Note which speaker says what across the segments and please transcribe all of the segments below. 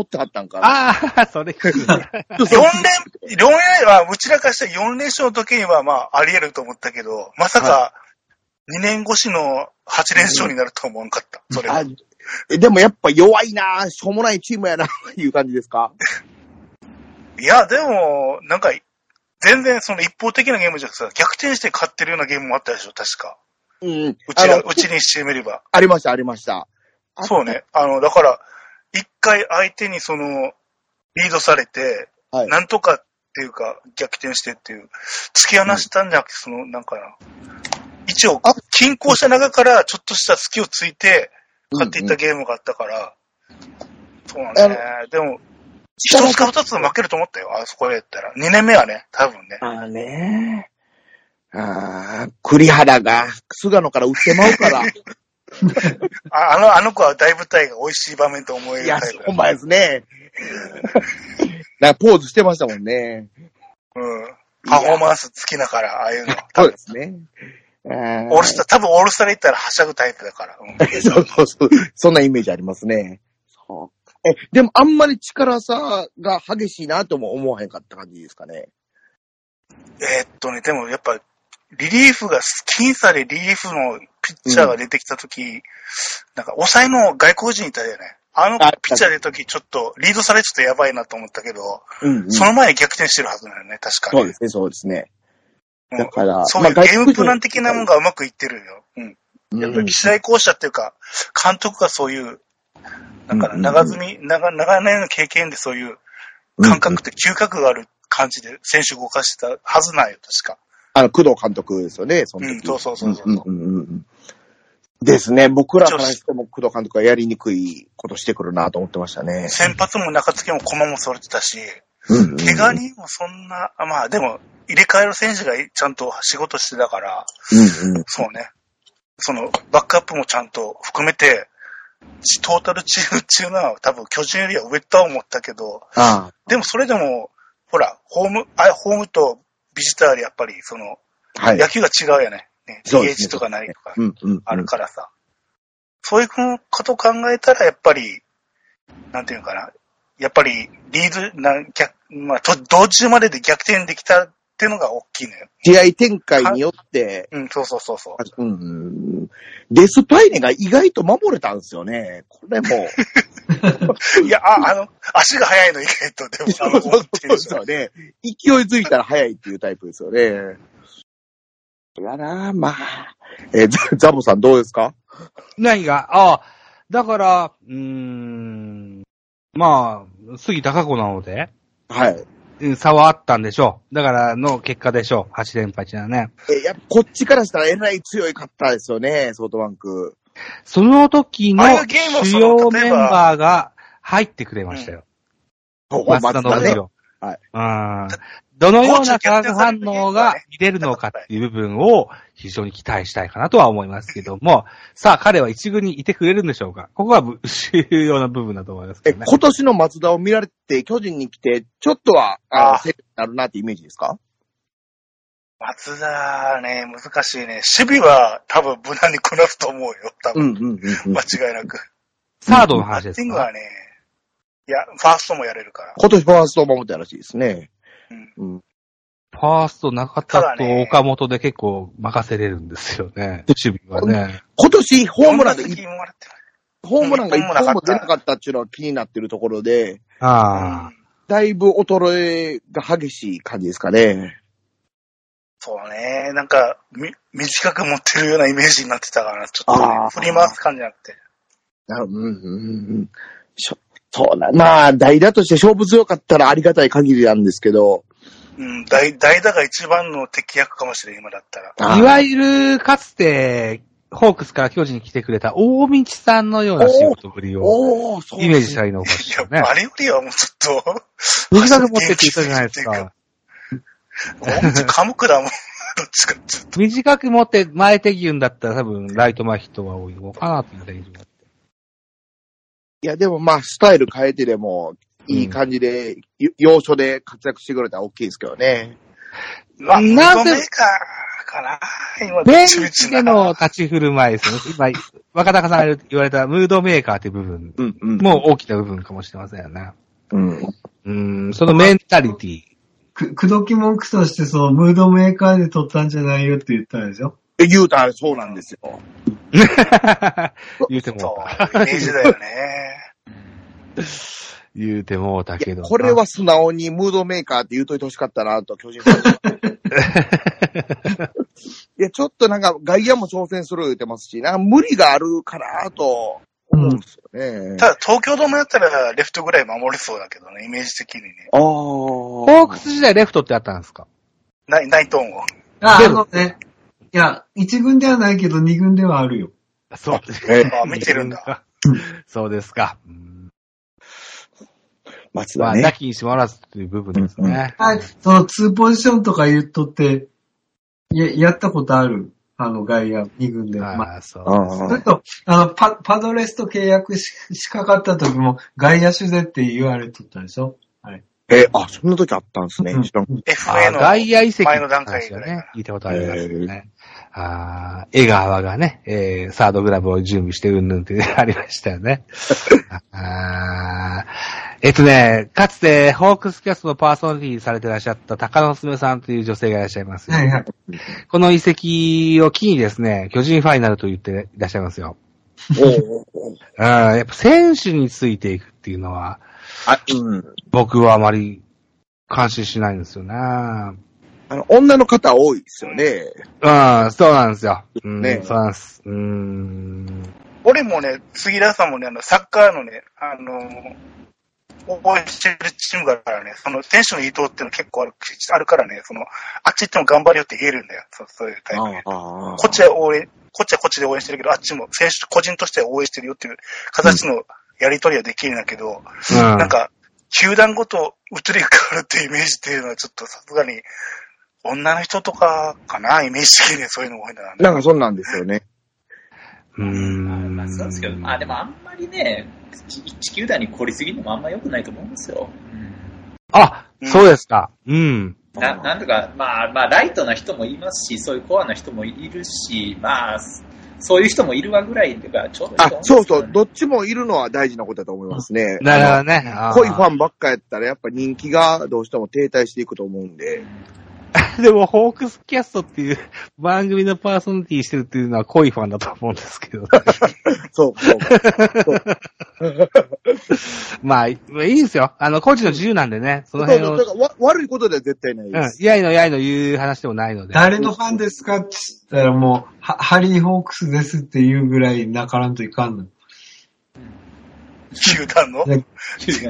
Speaker 1: 思ってはったんかな。
Speaker 2: ああ、それ聞くね。
Speaker 3: 4連、4連は、うちらからして4連勝の時には、まあ、あり得ると思ったけど、まさか、2年越しの8連勝になると思わんかった。それ
Speaker 1: でもやっぱ弱いなしょうもないチームやな いう感じですか？
Speaker 3: いや、でも、なんか、全然その一方的なゲームじゃなくてさ、逆転して勝ってるようなゲームもあったでしょ、確か。
Speaker 1: うん。
Speaker 3: うちら、うちにしてみれば。
Speaker 1: ありました、ありました。あ
Speaker 3: そうね。あの、だから、一回相手にその、リードされて、
Speaker 1: はい
Speaker 3: なんとかっていうか、逆転してっていう、突き放したんじゃなくて、その、なんかな、一応
Speaker 1: あ、
Speaker 3: 均衡した中からちょっとした隙をついて、勝っていったゲームがあったから、そうなんだね。でも、一つか二つ負けると思ったよ、あそこでやったら。二年目はね、多分ね。
Speaker 1: ああねああ、栗原が菅野から打ってまうから。
Speaker 3: ああの、あの子は大舞台が美味しい場面と思え
Speaker 1: いや
Speaker 3: るタイプ、だ
Speaker 1: ほんまですね。なポーズしてましたもんね。
Speaker 3: うん。パフォーマンス好きだから、ああいうの。
Speaker 1: そうですね。オ
Speaker 3: オールスター、多分オールスターで行ったらはしゃぐタイプだから。う ん
Speaker 1: そうそうそう。そんなイメージありますね。そうえ、でもあんまり力差が激しいなとも思わへんかった感じですかね。
Speaker 3: えーっとね、でもやっぱ、リリーフが、僅差でリリーフのピッチャーが出てきたとき、なんか抑えの外国人いたよね。あの
Speaker 1: あ
Speaker 3: ピッチャー出たときちょっとリードされちょっとやばいなと思ったけど、
Speaker 1: うん、うん。
Speaker 3: その前に逆転してるはずだよね、確かに。
Speaker 1: そうですね、そうですね。
Speaker 3: うん
Speaker 1: だから、
Speaker 3: そういうゲームプラン的なもん
Speaker 1: が、
Speaker 3: がうまくいってるよ。うん。やっぱり試合校舎っていうか、監督がそういう、なんか
Speaker 1: うんうんうん
Speaker 3: 長積み、長、長年の経験でそういう感覚って嗅覚がある感じで選手動かしてたはずないよ、確か。
Speaker 1: あの、工藤監督ですよね、その時。
Speaker 3: うんそうそうそうそう
Speaker 1: うんうんうんうんですね。僕らからしても工藤監督がやりにくいことしてくるなと思ってましたね。
Speaker 3: 先発も中継ぎも駒も揃ってたし、
Speaker 1: うんうん
Speaker 3: 怪我人もそんな、あまあでも、入れ替える選手がちゃんと仕事してたから、
Speaker 1: うんうん。
Speaker 3: そうね。その、バックアップもちゃんと含めて、トータルチームっていうのは多分巨人よりは上とは思ったけど、
Speaker 1: あ
Speaker 3: でもそれでも、ほら、ホーム、あホームとビジターでやっぱり、その、
Speaker 1: あ、はい。
Speaker 3: 野球が違うよね。ね
Speaker 1: そうです
Speaker 3: とかないとか
Speaker 1: うんうんうん。
Speaker 3: あるからさ。そういうことを考えたら、やっぱり、なんていうのかな。やっぱり、リード、な逆、まあ、と同中までで逆転できたっていうのが大きいのよ。
Speaker 1: 試合展開によって、
Speaker 3: うん、そうそうそうそう。
Speaker 1: うんうん、デスパイネが意外と守れたんですよね。これも。
Speaker 3: いや、あ、あの、足が速いの意外と、でも、
Speaker 1: そう
Speaker 3: っていう
Speaker 1: ですよね。勢いづいたら早いっていうタイプですよね。いやなまあ。えーザザボさんどうですか？
Speaker 2: 何が？ああ、だから、うーん、まあ、杉高子なので、
Speaker 1: はい。
Speaker 2: うん差はあったんでしょう。だからの結果でしょう。8連敗っていうのはね。
Speaker 1: えーやっぱこっちからしたらえらい強いかったですよね、ソフトバンク。
Speaker 2: その時の主要メンバーが入ってくれましたよ。松田の
Speaker 1: 松田ね
Speaker 2: 後。ろ。
Speaker 1: はい
Speaker 2: うん。どのような化学反応が見れるのかっていう部分を非常に期待したいかなとは思いますけども、さあ彼は一軍にいてくれるんでしょうか？ここがぶ重要な部分だと思いますけ
Speaker 1: え、
Speaker 2: どね。
Speaker 1: 今年の松田を見られて、巨人に来て、ちょっとは、あ
Speaker 3: あ
Speaker 1: セーフになるなってイメージですか？
Speaker 3: 松田ね、難しいね。守備は多分無難にこなすと思うよ。多分、
Speaker 1: うんうんうんうん。
Speaker 3: 間違いなく。
Speaker 2: サードの話
Speaker 3: バ
Speaker 2: ですか？
Speaker 3: ッティングはね、いや、ファーストもやれるから。
Speaker 1: 今年ファーストを守ったらしいですね。
Speaker 3: うん
Speaker 1: うん。
Speaker 2: ファースト中田と岡本で結構任せれるんですよね。守備はね。
Speaker 1: 今年ホームランがい
Speaker 3: どんな責任もらってない
Speaker 1: ホームランが一本も
Speaker 3: 一本もなかった
Speaker 1: 出なかったっていうのは気になってるところで、
Speaker 2: ああ。
Speaker 1: だいぶ衰えが激しい感じですかね。
Speaker 3: そうね。なんか、み、短く持ってるようなイメージになってたから、ちょっとね振り回す感じになって。
Speaker 1: なうんうんうんうんしょそうな、まあ、代打として勝負強かったらありがたい限りなんですけど、
Speaker 3: うん、代代打が一番の敵役かもしれん、今だったら。
Speaker 2: いわゆる、かつて、ホークスから巨人に来てくれた大道さんのような仕事ぶりをイメージしたらいいのかもし
Speaker 3: いや、
Speaker 2: れないね。
Speaker 3: あれよりはもうちょっと、
Speaker 2: 短く持ってって言ったじゃないですか。
Speaker 3: 本当科目だもん。どっちかっ。
Speaker 2: 短く持って前手順だったら多分ライト前ヒットが多いのかなっていうイメージがあって。
Speaker 1: いや、でもまあ、スタイル変えてでも、いい感じで、よ要所で活躍してくれたら大きいですけどね。
Speaker 3: まあ、
Speaker 2: なんで
Speaker 3: ムードメーカかな今、
Speaker 2: ベン
Speaker 3: チ
Speaker 2: での立ち振る舞いですね。今、若高さんが言われたムードメーカーっていう部分
Speaker 1: うんうん。
Speaker 2: も大きな部分かもしれませんよね。
Speaker 1: うん。
Speaker 2: うーん、そのメンタリティ。
Speaker 4: く、くどき文句として、その、ムードメーカーで撮ったんじゃないよって言ったでしょ？
Speaker 1: え、言うたらそうなんですよ。
Speaker 2: 言うてもう
Speaker 3: そう
Speaker 2: た。、
Speaker 3: イメージだよね。
Speaker 2: 言うてもうたけど。
Speaker 1: これは素直にムードメーカーって言うといてほしかったなと、巨人ファン いや、ちょっとなんか外野も挑戦する言ってますし、なんか無理があるかなと思うんですよね。
Speaker 3: ただ、東京ドームだったらレフトぐらい守れそうだけどね、イメージ的にね。
Speaker 1: ああ。
Speaker 2: ホークス時代レフトってあったんですか？
Speaker 3: ナイナイトーンを。
Speaker 4: あ、あのね。いや、一軍ではないけど二軍ではあるよ。
Speaker 2: そう
Speaker 1: え
Speaker 3: あ見てるんだ。
Speaker 2: そうですか。
Speaker 1: 松田ね。
Speaker 2: なきにしもあらずという部分ですね。
Speaker 4: はい。その、ツーポジションとか言っとって、や、やったことある？あの、外野、二軍で。まあ、
Speaker 2: ああ、そう。
Speaker 1: ああ
Speaker 4: それと、あの、パ、パドレスと契約し、しかかった時も、外野手でって言われとったでしょ？
Speaker 1: え、あ、そんな時あったんですね。
Speaker 4: うん
Speaker 1: 知らん
Speaker 3: FA の
Speaker 2: 外野移籍
Speaker 3: 前の段階ぐらいかな
Speaker 2: ね。聞いたことありますよね。ああ、江川がね、えー、サードグラブを準備してうんぬんってありましたよね。あーえっとね、かつて、ホークスキャストのパーソナリティされてらっしゃった高野すめさんという女性がいらっしゃいますよ。
Speaker 4: はいはい。
Speaker 2: この移籍を機にですね、巨人ファイナルと言っていらっしゃいますよ。
Speaker 1: おうおう
Speaker 2: うん、やっぱ選手についていくっていうのは、
Speaker 1: あ、うん。
Speaker 2: 僕はあまり関心しないんですよね。
Speaker 1: あの、女の方多いですよね。
Speaker 2: うん、そうなんですよ。うん、
Speaker 1: ね
Speaker 2: そうなんです。うーん。
Speaker 3: 俺もね、杉田さんもね、あの、サッカーのね、あの、応援してるチームがあるからね、その選手の移動っていうの結構あるあるからね、その、あっち行っても頑張れよって言えるんだよ。そうそういうタイプで。
Speaker 1: ああ
Speaker 3: こっちは応援、こっちはこっちで応援してるけど、あっちも選手、個人としては応援してるよっていう形のやりとりはできるんだけど、
Speaker 2: うん。
Speaker 3: なんか、球団ごと移り変わるっていうイメージっていうのはちょっとさすがに、女の人とかかな、イメージ的にそういうの多いんだな。
Speaker 1: なんかそんなんですよね。
Speaker 2: うーん。
Speaker 5: まあ、そうですけど、まあでもあんまりね、地球団に凝りすぎるのもあんま良くないと思うんですよ。
Speaker 2: あ、
Speaker 3: うん
Speaker 2: そうですか。うん。
Speaker 5: ななんとか、まあ、まあ、ライトな人もいますし、そういうコアな人もいるし、まあ、そういう人もいるわぐらいがちょうどいいと
Speaker 1: あ
Speaker 5: 思
Speaker 1: そうそう。
Speaker 5: けど
Speaker 1: っちもいるのは大事なことだと思いますね。
Speaker 2: なるほどね。
Speaker 1: 濃いファンばっかやったら、やっぱ人気がどうしても停滞していくと思うんで。
Speaker 2: でも、ホークスキャストっていう番組のパーソナリティしてるっていうのは濃いファンだと思うんですけど。
Speaker 1: そ うそう。
Speaker 2: まあ、いいですよ。あの、個人の自由なんでね、そ
Speaker 1: そう
Speaker 2: の辺を、
Speaker 1: そうだからわ悪いことでは絶対ない
Speaker 2: うん
Speaker 1: で、す。
Speaker 2: やいのやいの言う話でもないので。
Speaker 4: 誰のファンですかって言ったらもう、はハリー・ホークスですっていうぐらい泣からんといかんの。
Speaker 3: 球団の？
Speaker 4: でうん。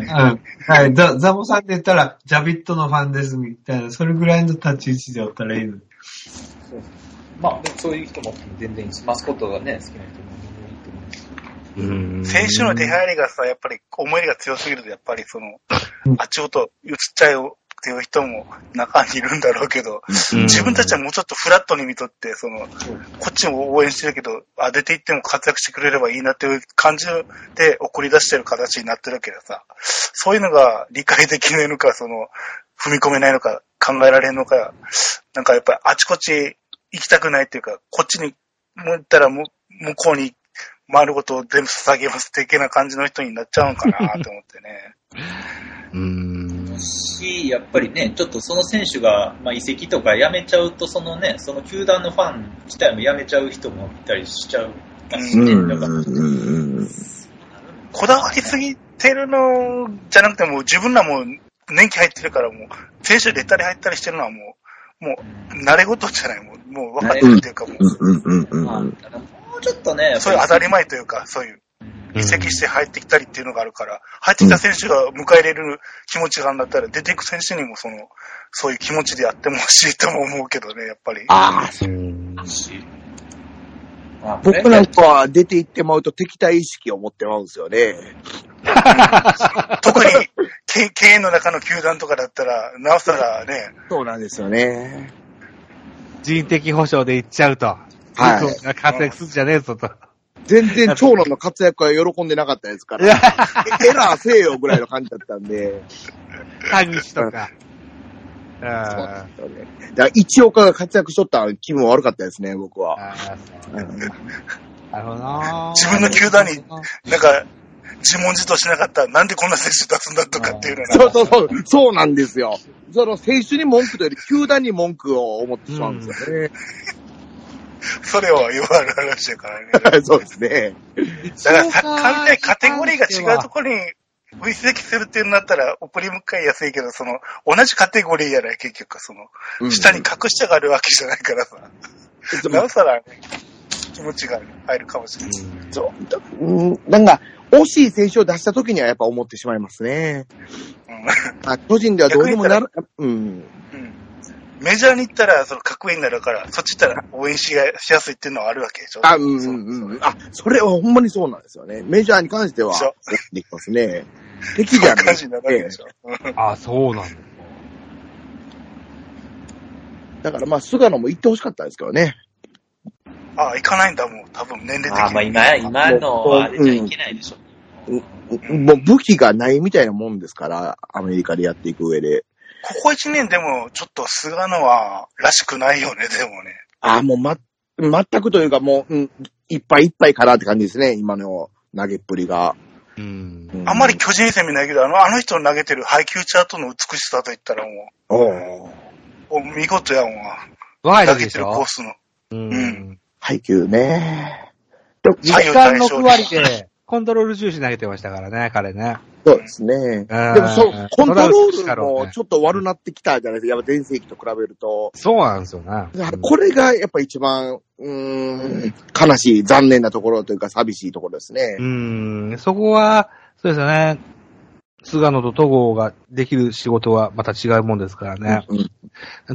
Speaker 4: はい。ザ、ザボさんって言ったら、ジャビットのファンですみたいな、それぐらいの立ち位置でおったらいいの。
Speaker 5: まあ、でもそういう人も全然いいし、マスコットがね、好きな人も全然いいと思う
Speaker 2: ん
Speaker 3: 選手の出入りがさ、やっぱり思い入れが強すぎると、やっぱりその
Speaker 4: うん、
Speaker 3: あっちごと移っちゃうよっていう人も中にいるんだろうけど、
Speaker 2: うん
Speaker 3: 自分たちはもうちょっとフラットに見とって、その、こっちも応援してるけど、あ、出て行っても活躍してくれればいいなっていう感じで送り出してる形になってるけどさ、そういうのが理解できないのか、その、踏み込めないのか、考えられるのか、なんかやっぱりあちこち行きたくないっていうか、こっちに向いたらむ向こうに回ることを全部捧げます的な感じの人になっちゃうのかなと思ってね。
Speaker 2: うん。
Speaker 5: し、やっぱりね、ちょっとその選手が、まあ、移籍とか辞めちゃうと、そのね、その球団のファン自体も辞めちゃう人もいたりしちゃうしね、
Speaker 1: うん
Speaker 5: だから、
Speaker 1: うん。
Speaker 3: こだわりすぎてるのじゃなくてもう自分らも年季入ってるからもう、選手出たり入ったりしてるのはもう、もう、慣れ事じゃない、もう、もう分かってるっていうか、もう、
Speaker 1: うん。うん。うん。
Speaker 5: まあ
Speaker 1: うん。
Speaker 5: ただもうちょっとね、
Speaker 3: そういう当たり前というか、そういう、移籍して入ってきたりっていうのがあるから、入ってきた選手が迎え入れる気持ちがあるんだったら、出ていく選手にもその、そういう気持ちでやっても欲しいとも思うけどね、やっぱり。
Speaker 1: ああ、
Speaker 2: うん。
Speaker 5: まあ
Speaker 1: 僕なんかは出て行ってまうと敵対意識を持ってまうんですよね。
Speaker 3: 特に、経経営の中の球団とかだったら、なおさらね、
Speaker 1: そうなんですよね。
Speaker 2: 人的保障で行っちゃうと。
Speaker 1: はい
Speaker 2: 活躍するんじゃねえぞと。
Speaker 1: 全然長男の活躍は喜んでなかったですから。
Speaker 2: いや、
Speaker 1: エラーせえよぐらいの感じだったんで。
Speaker 2: 田口とか。
Speaker 1: そうですよね。だから、一岡が活躍しとったら気分悪かったですね、僕は。
Speaker 2: あーそう
Speaker 1: うん
Speaker 2: なるほどな
Speaker 3: 自分の球団になんか、自問自答しなかったら、なんでこんな選手出すんだとかっていうの
Speaker 1: そう
Speaker 3: が、
Speaker 1: そうそう、そうなんですよ。その選手に文句というより、球団に文句を思ってしまうんですよね。
Speaker 3: それは言われる話だからね。
Speaker 1: そうですね。
Speaker 3: だからサッカーみたいにカテゴリーが違うところに移籍するっていうんだったら、送り迎えやすいけど、その、同じカテゴリーやない、結局、その、
Speaker 1: うん
Speaker 3: 下に格下があるわけじゃないからさ。なおさら、ね、気持ちが入るかもしれない。
Speaker 1: そう、うん、なんか、惜しい選手を出した時にはやっぱ思ってしまいますね。あ巨人ではどうにもなる、うん。
Speaker 3: うん。うん。メジャーに行ったら、その、格上になるから、そっち行ったら応援しやすいっていうのはあるわけでしょ？
Speaker 1: あ、うん、
Speaker 3: そう
Speaker 1: うん、うん。あ、それはほんまにそうなんですよね。メジャーに関しては
Speaker 3: で
Speaker 1: きますね。敵じゃない
Speaker 3: 感じになるわけでしょ。うん
Speaker 2: あ、そうなんだ。
Speaker 1: だからまあ、菅野も行ってほしかったですけどね。
Speaker 3: あ、行かないんだ、もう、多分年齢的に。
Speaker 5: あーまあ今、今のあれじゃいけないでしょ。
Speaker 1: もう武器がないみたいなもんですから、アメリカでやっていく上で。
Speaker 3: ここ一年でも、ちょっと菅野は、らしくないよね、でもね。
Speaker 1: あ、もうま、全くというかもう、うん、いっぱいいっぱいかなって感じですね、今の投げっぷりが。
Speaker 2: うん。
Speaker 1: う
Speaker 3: あんまり巨人戦見ないけど、あの、あの人の投げてる配球チャートの美しさといったらもう、もう見事やもんわ。
Speaker 2: 若い
Speaker 3: 投げて
Speaker 2: 時でしょ？
Speaker 3: るコースの。
Speaker 2: う
Speaker 3: うん
Speaker 2: ん。
Speaker 1: 配球ね。
Speaker 2: 実感の6割で、コントロール重視投げてましたからね、彼ね。
Speaker 1: そうですね。
Speaker 2: うん
Speaker 1: でもそう、コントロールもちょっと悪なってきたじゃないですか。やっぱ前世紀と比べると。
Speaker 2: そうなんですよね。
Speaker 1: これがやっぱ一番、うーん、悲しい、残念なところというか寂しいところですね。
Speaker 2: うん、そこは、そうですよね。菅野と戸郷ができる仕事はまた違うもんですからね。
Speaker 1: うん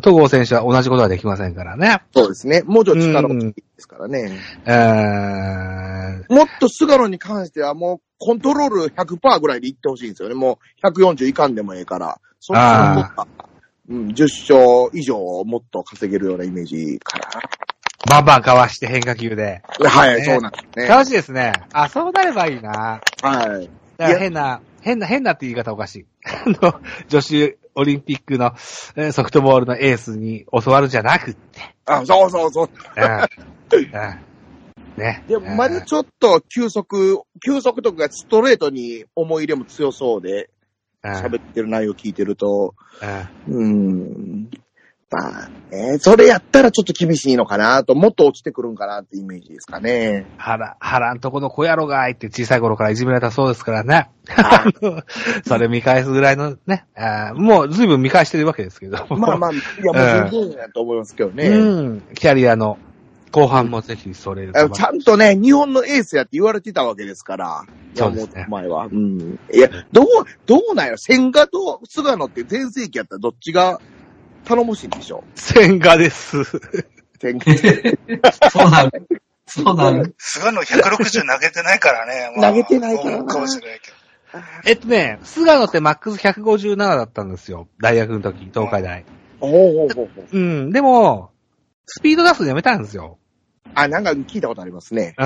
Speaker 2: 戸郷選手は同じことはできませんからね。
Speaker 1: そうですね。もうちょっと力もいいですからね。
Speaker 2: えー、
Speaker 1: もっと菅野に関してはもうコントロール100%ぐらいでいってほしいんですよね。もう140いかんでもええから。そっちの方が、うん、10勝以上もっと稼げるようなイメージか
Speaker 2: バンバンかわして変化球で。
Speaker 1: な。はい、
Speaker 2: ね
Speaker 1: そうなんですね。
Speaker 2: 楽しいですね。あ、そうなればいいな。
Speaker 1: はい。
Speaker 2: だから変な、変な、変なって言い方おかしい。あの、女子オリンピックのえーソフトボールのエースに教わるんじゃなくって。
Speaker 1: あ、そうそうそう。
Speaker 2: うん。うんね。
Speaker 1: でも、まだちょっと球速、球速とかストレートに思い入れも強そうで、
Speaker 2: うん
Speaker 1: 喋ってる内容聞いてると。まあ、ね、それやったらちょっと厳しいのかなと、もっと落ちてくるんかなってイメージですかね。
Speaker 2: 腹、腹んとこの小野郎がいって小さい頃からいじめられたそうですからね。
Speaker 1: あ
Speaker 2: それ見返すぐらいのね、あーもう随分見返してるわけですけど。
Speaker 1: まあまあ、いや、もう十分やと思いますけどね。
Speaker 2: うん。キャリアの後半もぜひそれ
Speaker 1: ちゃんとね、日本のエースやって言われてたわけですから。
Speaker 2: そうですね
Speaker 1: 前は。うん。いや、どう、どうなんやろ千賀と菅野って全盛期やったらどっちが頼もしいんでしょ？
Speaker 2: 千賀です。
Speaker 1: 千賀。
Speaker 4: そうなる。そうなる。
Speaker 3: 菅野160投げてないからね。
Speaker 1: 投げてないから
Speaker 3: かもしれないけど。
Speaker 2: えっとね、菅野ってマックス157だったんですよ。大学の時、東海大。
Speaker 1: ほうほうほうほう。
Speaker 2: うん。でも、スピード出すのやめたんですよ。
Speaker 1: あ、なんか聞いたことありますね。
Speaker 2: う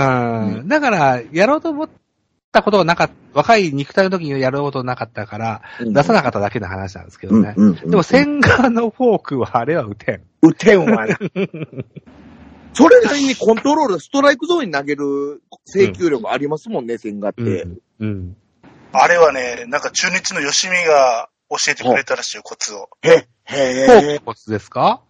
Speaker 2: ん。だから、やろうと思ったことがなかった、若い肉体の時にやろうとなかったから、出さなかっただけの話なんですけどね。
Speaker 1: うんうんうん
Speaker 2: でも、千賀のフォークはあれは打てん。
Speaker 1: 打てんわな。それなりにコントロール、ストライクゾーンに投げる制球力ありますもんね、千賀って。
Speaker 2: うん。うん。
Speaker 3: あれはね、なんか中日の吉見が教えてくれたらしいよ、コツを。
Speaker 1: へ、
Speaker 2: フォー
Speaker 1: へ
Speaker 2: クコツですか？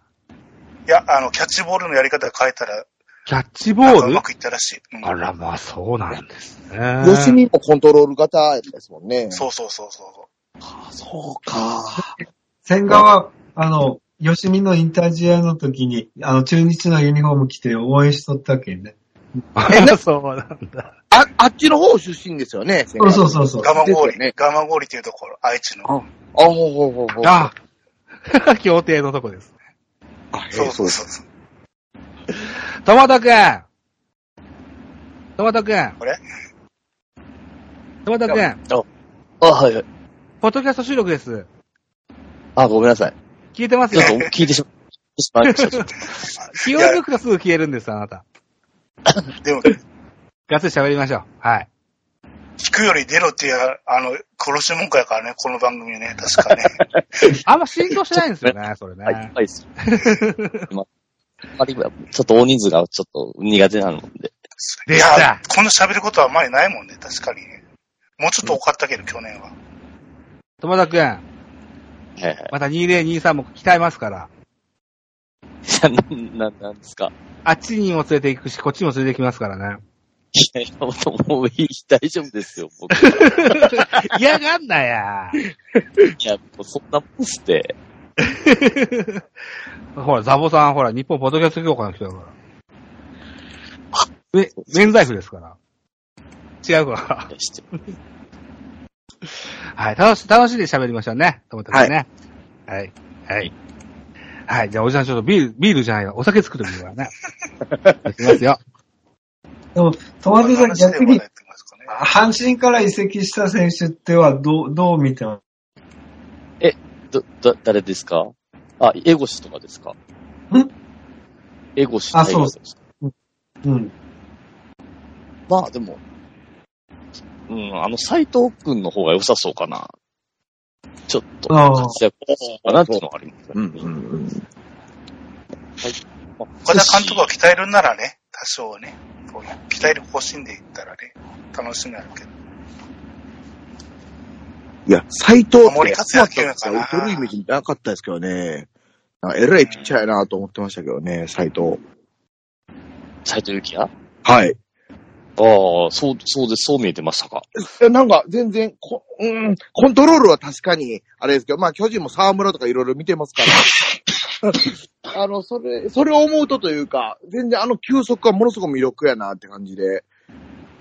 Speaker 3: いや、あの、キャッチボールのやり方変えたら、
Speaker 2: キャッチボール？
Speaker 3: うまくいったらしい。うん
Speaker 2: あら、まあ、そうなんですね。
Speaker 1: ー。吉見もコントロール型ですもんね。
Speaker 3: そうそうそうそう。
Speaker 1: そうか。
Speaker 4: 千賀は、あの、吉見の引退試合の時に、あの、中日のユニフォーム着て応援しとったけんね。
Speaker 2: そうなんだ。
Speaker 1: あ、あっちの方出身ですよね、
Speaker 4: そうそうそうそう。
Speaker 3: ガマゴーリ、
Speaker 1: ね
Speaker 3: ガマゴーリっていうところ、愛知の。
Speaker 1: あ、ほうほうほうほう。
Speaker 2: あ 協定のとこです。
Speaker 1: あ、へー
Speaker 3: そうそうそうそう。
Speaker 2: トマトくんトマトくん
Speaker 3: あれ？
Speaker 2: トマトくん
Speaker 6: あ、はいはい。
Speaker 2: ポッドキャスト収録です。
Speaker 6: あ、ごめんなさい。
Speaker 2: 聞いてますよ
Speaker 6: ちょっ。と聞いてしまいました。ちょっと
Speaker 2: 気を抜くとすぐ消えるんです、あなた。
Speaker 3: でも、
Speaker 2: ガッツリ喋りましょう。はい。
Speaker 3: 聞くより出ろっていう、あの、殺し文句やからね、この番組ね、確かね。
Speaker 2: あんま浸透してないんですよね、それね。
Speaker 6: はい、はいっす。ま あまりちょっと大人数がちょっと苦手なので。
Speaker 3: いやこんな喋ることはあんまりないもんね、確かにね。もうちょっと多かったけど、去年は。
Speaker 2: 友田くん、
Speaker 6: はいはい。
Speaker 2: また2023も鍛えますから。
Speaker 6: な、な、なんですか？
Speaker 2: あっちにも連れて行くし、こっちにも連れて行きますからね。
Speaker 6: いや、もうもういい、大丈夫ですよ、僕。い
Speaker 2: 嫌がんなや。
Speaker 6: や、もうそんなもんっすって。
Speaker 2: ほら、ザボさん、ほら、日本ポッドキャスト協会の人だから。め、免罪符ですから。違うから。
Speaker 6: して
Speaker 2: はい、楽し、楽しんで喋りましょうね。と思ってますね。はい。はい。はい。じゃあ、おじさんちょっとビール、ビールじゃないわ。お酒作ってみるからね。いきますよ。
Speaker 4: でも、トマトさん逆に阪神から移籍した選手ってはどう、どう見てます？
Speaker 6: ど、だ、誰ですか？あ、エゴシとかですか？
Speaker 4: ん
Speaker 6: エゴシ
Speaker 4: あそう
Speaker 6: ですか
Speaker 4: うん。
Speaker 6: まあでも、うん、あの、斎藤くんの方が良さそうかな。ちょっと、
Speaker 4: ああ
Speaker 6: 活躍かなっていうのがあります。
Speaker 1: うんうんうん。
Speaker 3: 岡田監督が鍛えるんならね、多少はね、こう鍛える方針で言ったらね、楽しみあるけど。
Speaker 1: いや、斎藤って、
Speaker 3: 守り活躍やかな
Speaker 1: 打てるイメージなかったですけどね。えらいピッチャーやなと思ってましたけどね、斎藤。
Speaker 6: 斎藤幸也
Speaker 1: はい。
Speaker 6: ああ、そう、そうです、そう見えてましたか？
Speaker 1: いやなんか全然こ、うん、コントロールは確かに、あれですけど、まあ巨人も沢村とかいろいろ見てますから。あの、それ、それを思うとというか、全然あの球速はものすごく魅力やなって感じで、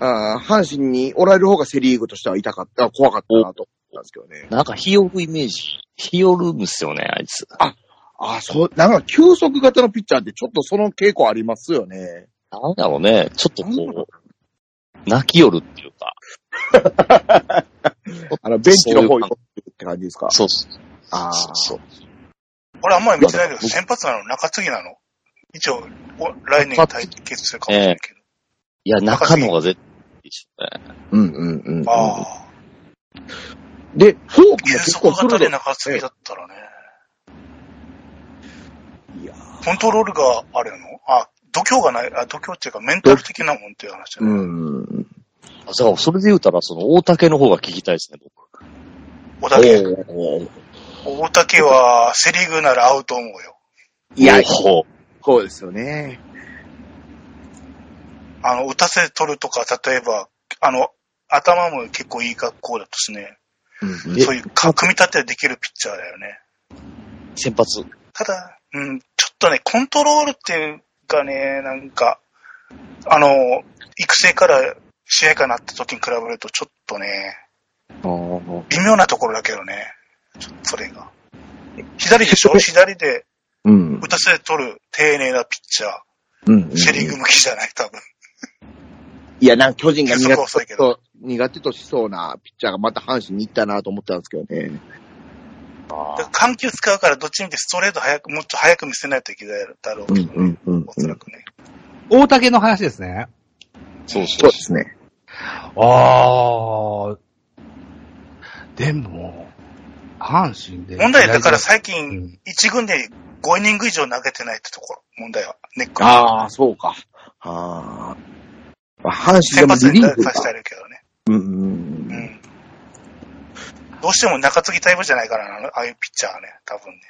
Speaker 1: あー阪神におられる方がセリーグとしては痛かった、怖かったなと思ったんですけどね。
Speaker 6: なんか、日和イメージ。日和るんですよね、あいつ。
Speaker 1: ああ、そう、なんか球速型のピッチャーってちょっとその傾向ありますよね。
Speaker 6: なんだろうね、ちょっとこう、泣きよるっていうか。
Speaker 1: あの、ベンチの方にって感じですか？
Speaker 6: そうそう。
Speaker 1: ああ。
Speaker 6: そう。
Speaker 3: 俺あんまり見てないけど、先発なの？中継ぎなの？一応、お来年対決するかもしれないけど。
Speaker 6: いや、中野が絶対いいでしょうね。
Speaker 1: うんうんうんうん。
Speaker 3: ああ。
Speaker 1: で、フォークも
Speaker 3: 原
Speaker 1: 結構鋭い。
Speaker 3: で中継ぎだったらね。
Speaker 1: いや
Speaker 3: コントロールがあるの？あ、度胸がない、あ、度胸っていうかメンタル的なもんっていう話だね。
Speaker 1: うん。
Speaker 6: あだから、それで言うたら、その、大竹の方が聞きたいですね、僕。
Speaker 3: 大竹？大竹はセリーグなら合うと思うよ。
Speaker 1: いや、
Speaker 6: ほ
Speaker 1: そうですよね。
Speaker 3: あの、打たせ取るとか、例えば、あの、頭も結構いい格好だとしね、
Speaker 1: うん
Speaker 6: え
Speaker 3: そういうか組み立てできるピッチャーだよね。
Speaker 6: 先発。
Speaker 3: ただ、うん、ちょっとね、コントロールっていうかね、なんか、あの、育成から試合かなった時に比べるとちょっとね、微妙なところだけどね、ちょっとそれが。左でしょ？左で
Speaker 1: うん
Speaker 3: 打たせ取る丁寧なピッチャ
Speaker 1: うん
Speaker 3: ー、セリーグ向きじゃない、多分。
Speaker 1: いや、なんか巨人が苦手と、苦手としそうなピッチャーがまた阪神に行ったなと思ったんですけどね。
Speaker 3: 緩急使うからどっちみてストレート早く、もっと早く見せないといけないだろうけどね、
Speaker 1: うんうん
Speaker 3: おそらくね。
Speaker 2: 大竹の話ですね。
Speaker 6: そうそう
Speaker 1: で。すね。
Speaker 2: ああ。でも、阪神で。
Speaker 3: 問題はだから最
Speaker 2: う
Speaker 3: 近、
Speaker 2: ん
Speaker 3: 1軍で5イニング以上投げてないってところ、問題は。ネックは。
Speaker 1: ああ、そうか。ああ。まあ阪神で
Speaker 3: 先
Speaker 1: もリリーフが
Speaker 3: してあるけどね。
Speaker 1: うんうん
Speaker 3: う
Speaker 1: うん。
Speaker 3: ん。どうしても中継ぎタイプじゃないからな、あのああいうピッチャーはね、多分ね。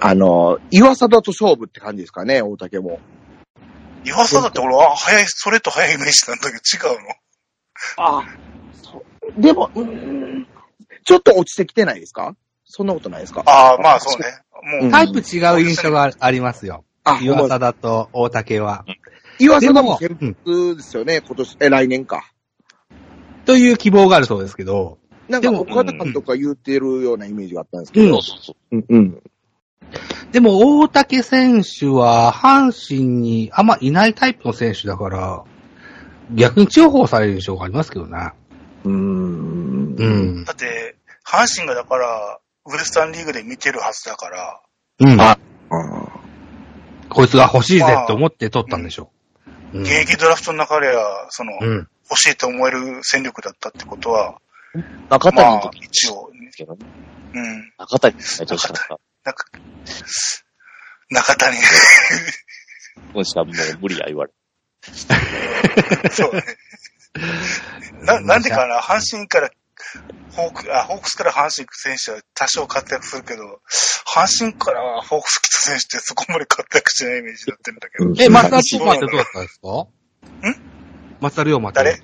Speaker 1: あの、岩貞と勝負って感じですかね、大竹も。
Speaker 3: 岩佐だって俺は早い、ストレート早いイメージなんだけど違うの？
Speaker 1: ああ。でも、うんちょっと落ちてきてないですか？そんなことないですか？
Speaker 3: ああ、まあそうね。もう、
Speaker 2: タイプ違う印象がありますよ。
Speaker 1: あ、
Speaker 2: 岩
Speaker 1: ほんま
Speaker 2: 貞と大竹は。
Speaker 1: 岩貞も
Speaker 2: で
Speaker 1: 先
Speaker 2: もうん
Speaker 1: 発ですよね、今年、え、来年か。
Speaker 2: という希望があるそうですけど。
Speaker 1: なんか
Speaker 2: でも
Speaker 1: 岡田監督が言ってるようなイメージがあったんですけど。
Speaker 6: そうそうそう。
Speaker 1: うん、うん。
Speaker 2: でも大竹選手は阪神にあんまいないタイプの選手だから、逆に重宝される印象がありますけどね。
Speaker 1: うーん。
Speaker 2: うん。
Speaker 3: だって、阪神がだから、ウエスタンリーグで見てるはずだから、
Speaker 2: うん。
Speaker 1: ああ
Speaker 2: こいつが欲しいぜって思って取ったんでしょう。うん
Speaker 3: 現役ドラフトの中では、その、
Speaker 2: うん。
Speaker 3: 欲教えて思える戦力だったってことは、
Speaker 6: 中
Speaker 3: まあ
Speaker 6: 谷の時、
Speaker 3: 一応、
Speaker 6: ですけどね。
Speaker 3: うん、
Speaker 6: 中谷に入ってほしかった。
Speaker 3: なんか、中谷、
Speaker 6: この人はもう無理や言われ
Speaker 3: そうね。な、なんでかな、阪神から、ホーク、あ、ホークスから阪神行く選手は多少活躍するけど、阪神からホークス来た選手ってそこまで活躍しないイメージになってるんだけど。
Speaker 2: え、松田龍馬ってどうだったんですか？ん？松田龍馬って。
Speaker 3: 誰？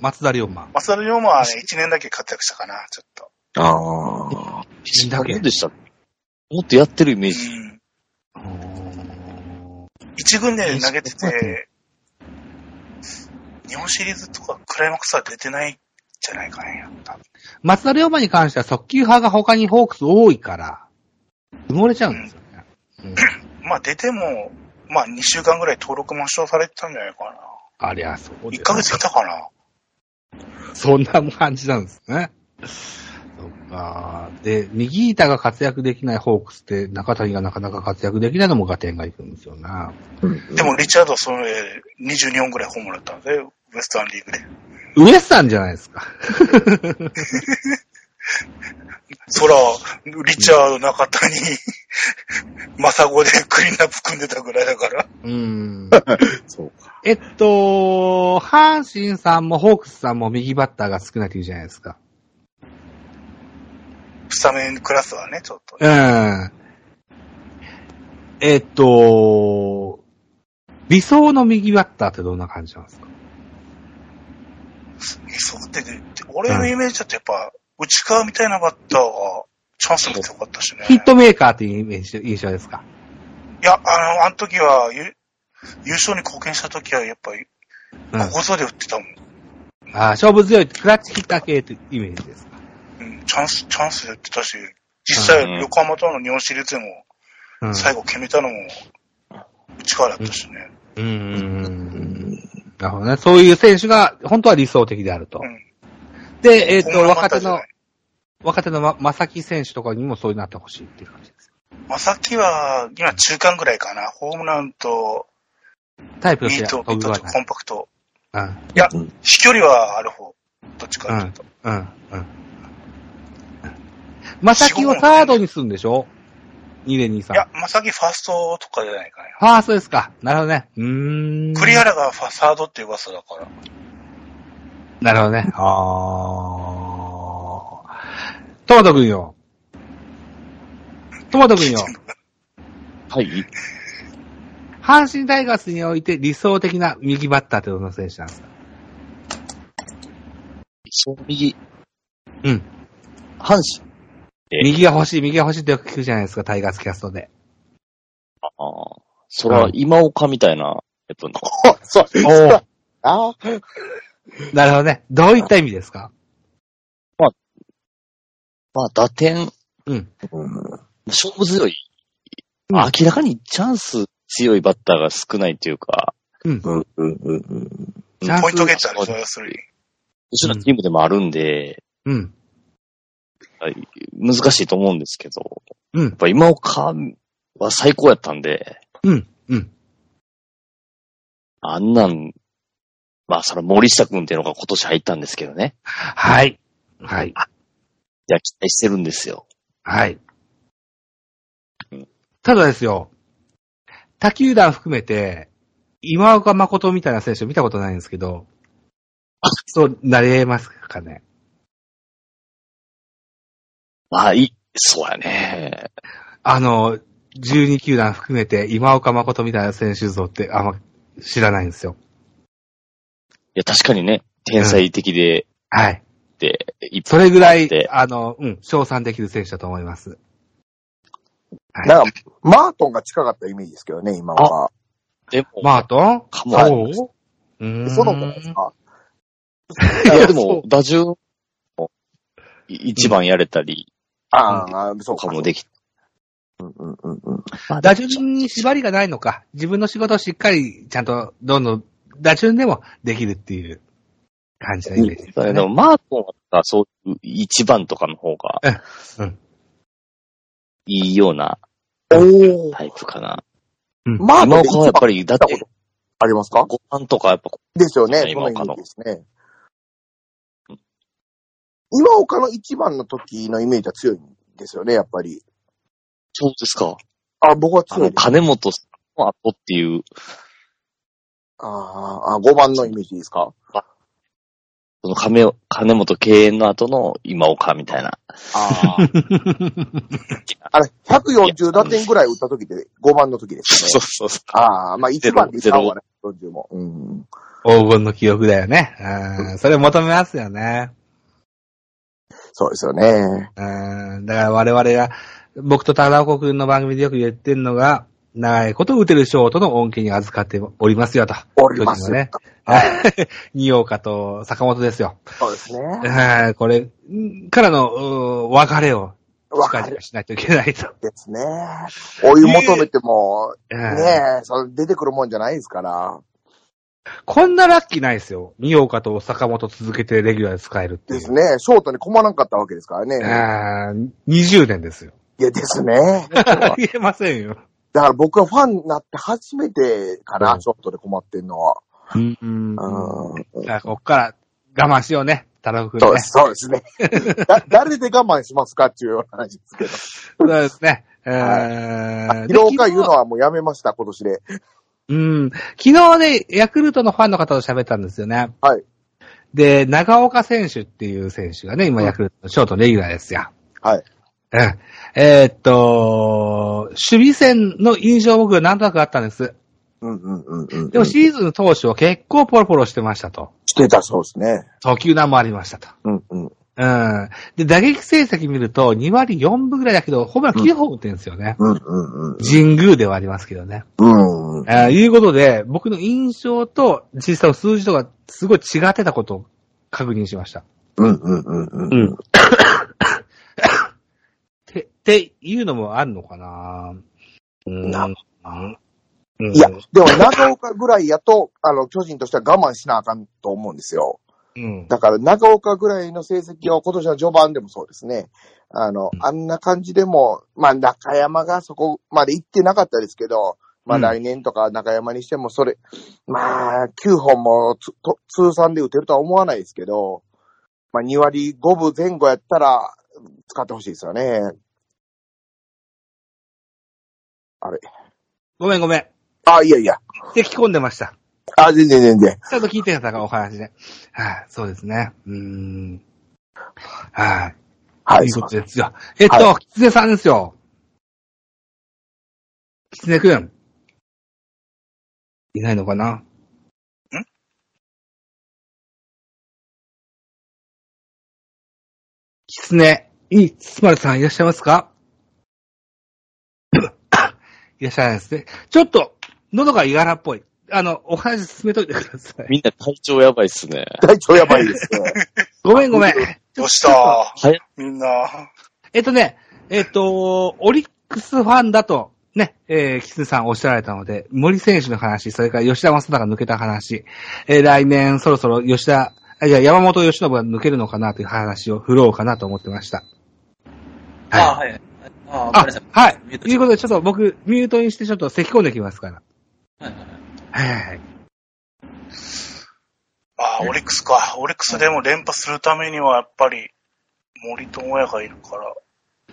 Speaker 2: 松田龍馬。
Speaker 3: 松田龍馬はね、1年だけ活躍したかな、ちょっと。
Speaker 1: ああ。
Speaker 2: 一だけ
Speaker 6: でしたもっとやってるイメージ。
Speaker 3: 一軍で投げてて、日本シリーズとかクライマックスは出てないんじゃないかね、多分
Speaker 2: 松田龍馬に関しては速球派が他にホークス多いから、埋もれちゃうんですよね。うん、
Speaker 3: まあ出ても、まあ2週間ぐらい登録抹消されてたんじゃないかな。
Speaker 2: ありゃそうです
Speaker 3: 1ヶ月いたかな。
Speaker 2: そんな感じなんですね。そっか。で、右板が活躍できないホークスって、中谷がなかなか活躍できないのも合点がいくんですよね。
Speaker 3: でもリチャードそれ22本ぐらいホームランだったんで、ウエスタンリーグで。
Speaker 2: ウエスタンじゃないですか。
Speaker 3: そら、リチャード中谷、マサゴでクリーンアップ組んでたぐらいだから。
Speaker 2: うーん。
Speaker 1: そうか。
Speaker 2: えっと、阪神さんもホークスさんも右バッターが少ないって言うじゃないですか。
Speaker 3: スタメンクラスはね、ちょっと
Speaker 2: う
Speaker 3: ね。
Speaker 2: ん。えっと、理想の右バッターってどんな感じなんですか？
Speaker 3: 理想ってね、俺のイメージだとやっぱ、内川みたいなバッターがチャンスも強かったしね。
Speaker 2: ヒットメーカーっていうイメージ印象ですか？
Speaker 3: いや、あの、あの時は、ゆ優勝に貢献した時はやっぱり、
Speaker 2: うん。
Speaker 3: ここぞで打ってたもん。
Speaker 2: あ勝負強い、クラッチヒッター系ってイメージですか？
Speaker 3: うん、チャンス、チャンスで打ってたし、実際、
Speaker 6: うん
Speaker 3: 横浜との日本シリーズでも、
Speaker 2: うん。
Speaker 3: 最後決めたのも、内川だったしね。
Speaker 2: うーん。なるほどね。そういう選手が本当は理想的であると。
Speaker 3: うん
Speaker 2: で、えっ、
Speaker 3: ームランバッ
Speaker 2: 若手の若手のま、まさき選手とかにもそうなってほしいっていう感じです。
Speaker 3: まさきは、今中間ぐらいかな。ホームランと、
Speaker 2: タイプとして
Speaker 3: ミート、ミートと。コンパクト。
Speaker 2: うん。
Speaker 3: いや
Speaker 1: うん、
Speaker 3: 飛距離はある方。どっちかっていうと。
Speaker 2: うん。うん。まさきをサードにするんでしょ？?2 で2、3。
Speaker 3: いや、まさきファーストとかじゃないか
Speaker 2: ファーストですか。なるほどね。うーん。
Speaker 3: な。栗原がファサードっていう噂だから。
Speaker 2: なるほどね。あー。トマト君よ。トマト君よ。
Speaker 6: はい。
Speaker 2: 阪神タイガースにおいて理想的な右バッターってどの選手なんですか？
Speaker 6: そう、右。
Speaker 2: うん。
Speaker 6: 阪神。え
Speaker 2: 右が欲しい、右が欲しいってよく聞くじゃないですか、タイガースキャストで。
Speaker 6: ああ。そら、今岡みたいな、えっと、
Speaker 1: そう。ああ。
Speaker 2: なるほどね。どういった意味ですか？
Speaker 6: まあ、打点、
Speaker 2: うん。
Speaker 6: 勝負強い。
Speaker 2: うん
Speaker 6: 明らかにチャンス強いバッターが少ないというか、
Speaker 2: うん。
Speaker 1: うん、うん、うん、うん。
Speaker 2: チャンス
Speaker 3: ポイントゲッターでしょ、要するに。
Speaker 6: うちのチームでもあるんで、
Speaker 2: うん。
Speaker 6: はい難しいと思うんですけど、
Speaker 2: うん
Speaker 6: やっ。ぱ今岡は最高やったんで、
Speaker 2: うん。うん。
Speaker 6: あんなん、まあ、それ森下君っていうのが今年入ったんですけどね。
Speaker 2: はい。はい。
Speaker 6: いや、期待してるんですよ。
Speaker 2: はい
Speaker 6: うん。
Speaker 2: ただですよ、他球団含めて、今岡誠みたいな選手見たことないんですけど、そうなれますかね
Speaker 6: まあ、いい、そうやね。
Speaker 2: あの、12球団含めて今岡誠みたいな選手像ってあんま知らないんですよ。
Speaker 6: いや、確かにね、天才的で、
Speaker 2: はい。
Speaker 6: って、いっぱ
Speaker 2: それぐらい
Speaker 6: あ
Speaker 2: の、うん、称賛できる選手だと思います。はい
Speaker 1: なんか、マートンが近かったイメージですけどね、今は。
Speaker 6: でも、
Speaker 2: マートン？
Speaker 6: かも
Speaker 2: そう？うーん
Speaker 1: そうなんじゃないですか。
Speaker 6: いや、でも打順一番やれたり、
Speaker 1: ああ、そうか。
Speaker 6: もでき
Speaker 1: うん、うん、うん、うん。
Speaker 2: 打順に縛りがないのか。自分の仕事をしっかり、ちゃんと、どんどん、打順でもできるっていう感じのイメージですね。
Speaker 6: だけど、マートンはそういう一番とかの方が
Speaker 2: うんうん、
Speaker 6: いいような。タイプかな。
Speaker 1: マートン
Speaker 6: はやっぱり、だって
Speaker 1: 見たこ、ありますか
Speaker 6: ？5番とかやっぱ、
Speaker 1: ですよね。
Speaker 6: 今岡の
Speaker 1: ですね。今岡の一番の時のイメージは強いんですよね、やっぱり。
Speaker 6: そうですか。
Speaker 1: あ、僕は強い。
Speaker 6: 金本の後っていう、
Speaker 1: あーあ、5番のイメージですか？
Speaker 6: その金金本敬遠の後の今岡みたいな。
Speaker 1: ああ。あれ、140打点ぐらい打った時で5番の時です
Speaker 6: そう。そうそう。
Speaker 1: ああ、まあ1番でいった方がね、40も。うん。
Speaker 2: 黄金の記憶だよね。うん。それ求めますよね。
Speaker 1: そうですよね。
Speaker 2: うん。だから我々が、僕と忠子くんの番組でよく言ってるのが、長いこと打てるショートの恩恵に預かっておりますよと。
Speaker 1: おりますよ
Speaker 2: ね。
Speaker 1: はい。
Speaker 2: 二岡と坂本ですよ。
Speaker 1: そうですね。
Speaker 2: はいこれんからの、別れを近
Speaker 1: わかる
Speaker 2: 々しないといけないと。
Speaker 1: ですね。お湯求めても、
Speaker 2: うん
Speaker 1: ねえ、それ出てくるもんじゃないですから。
Speaker 2: こんなラッキーないですよ。二岡と坂本続けてレギュラーで使えるっていう。
Speaker 1: ですね。ショートに困らんかったわけですからね。
Speaker 2: あー20年ですよ。
Speaker 1: いや、ですね。
Speaker 2: 言えませんよ。
Speaker 1: だから僕がファンになって初めてかな、
Speaker 2: うん
Speaker 1: ショートで困ってんのは。
Speaker 2: うん。
Speaker 1: うん。
Speaker 2: だからこっから我慢しようね。太郎くんね。
Speaker 1: そうです、ね。だ誰で我慢しますかっていう話ですけど。
Speaker 2: そうですね。えー、で
Speaker 1: 疲労か言うのはもうやめました、今年で。
Speaker 2: うん。昨日ね、ヤクルトのファンの方と喋ったんですよね。
Speaker 1: はい。
Speaker 2: で、長岡選手っていう選手がね、今
Speaker 1: うん
Speaker 2: ヤクルトのショートレギュラーですよ。
Speaker 1: はい。
Speaker 2: うん。えーっと、守備戦の印象僕はなんとなくあったんです。
Speaker 1: うんうんうんうん。
Speaker 2: でもシーズン当初は結構ポロポロしてましたと。
Speaker 1: してたそうですね。
Speaker 2: 投球難もありましたと。
Speaker 1: うんうん。
Speaker 2: うん。で、打撃成績見ると2割4分ぐらいだけど、ホームラン9本打ってるんですよね。
Speaker 1: うんうんうん。
Speaker 2: 神宮ではありますけどね。
Speaker 1: うん。うん
Speaker 2: えーいうことで、僕の印象と実際の数字とかすごい違ってたことを確認しました。
Speaker 1: うんうんうんうん。
Speaker 2: うん。て、っていうのもあるのかな？うん。
Speaker 1: な
Speaker 2: うん
Speaker 1: いや、でも長岡ぐらいやと、あの、巨人としては我慢しなあかんと思うんですよ。
Speaker 2: うん。
Speaker 1: だから長岡ぐらいの成績を今年の序盤でもそうですね。あの、
Speaker 2: うん
Speaker 1: あんな感じでも、まあ中山がそこまで行ってなかったですけど、まあ
Speaker 2: うん
Speaker 1: 来年とか中山にしてもそれ、まあ9本も通算で打てるとは思わないですけど、まあ2割5分前後やったら使ってほしいですよね。あれ。
Speaker 2: ごめんごめん。
Speaker 1: あ、いやいや。
Speaker 2: で、聞き込んでました。
Speaker 1: あ、全然全然。
Speaker 2: ちゃんと聞いてたからお話で。はい、そうですね。うーん。はい。
Speaker 1: はいい。
Speaker 2: うことですよ。えっと、
Speaker 1: は
Speaker 2: キツネさんですよ。キツネくん。いないのかな？ん？キツネに包まれさんいらっしゃいますか？いらっしゃいですね。ちょっと、喉がいがらっぽい。あの、お話進めといてください。
Speaker 6: みんな体調やばいっすね。
Speaker 1: 体調やばいですね。
Speaker 2: ごめんごめん。
Speaker 3: どうした？
Speaker 6: はい。
Speaker 3: みんな。
Speaker 2: えっとね、えっと、オリックスファンだと、ね、えー、キツネさんおっしゃられたので、森選手の話、それから吉田正尚が抜けた話、えー来年そろそろ吉田、あいや、山本由伸が抜けるのかなという話を振ろうかなと思ってました。
Speaker 5: ああ、はい。ああ、ごめ
Speaker 2: あはい。ということで、ちょっと僕、ミュートにしてちょっと咳込んできますから。
Speaker 5: はい。
Speaker 3: ああ、オリックスか。オリックスでも連覇するためにはやっぱり森友哉がいるから。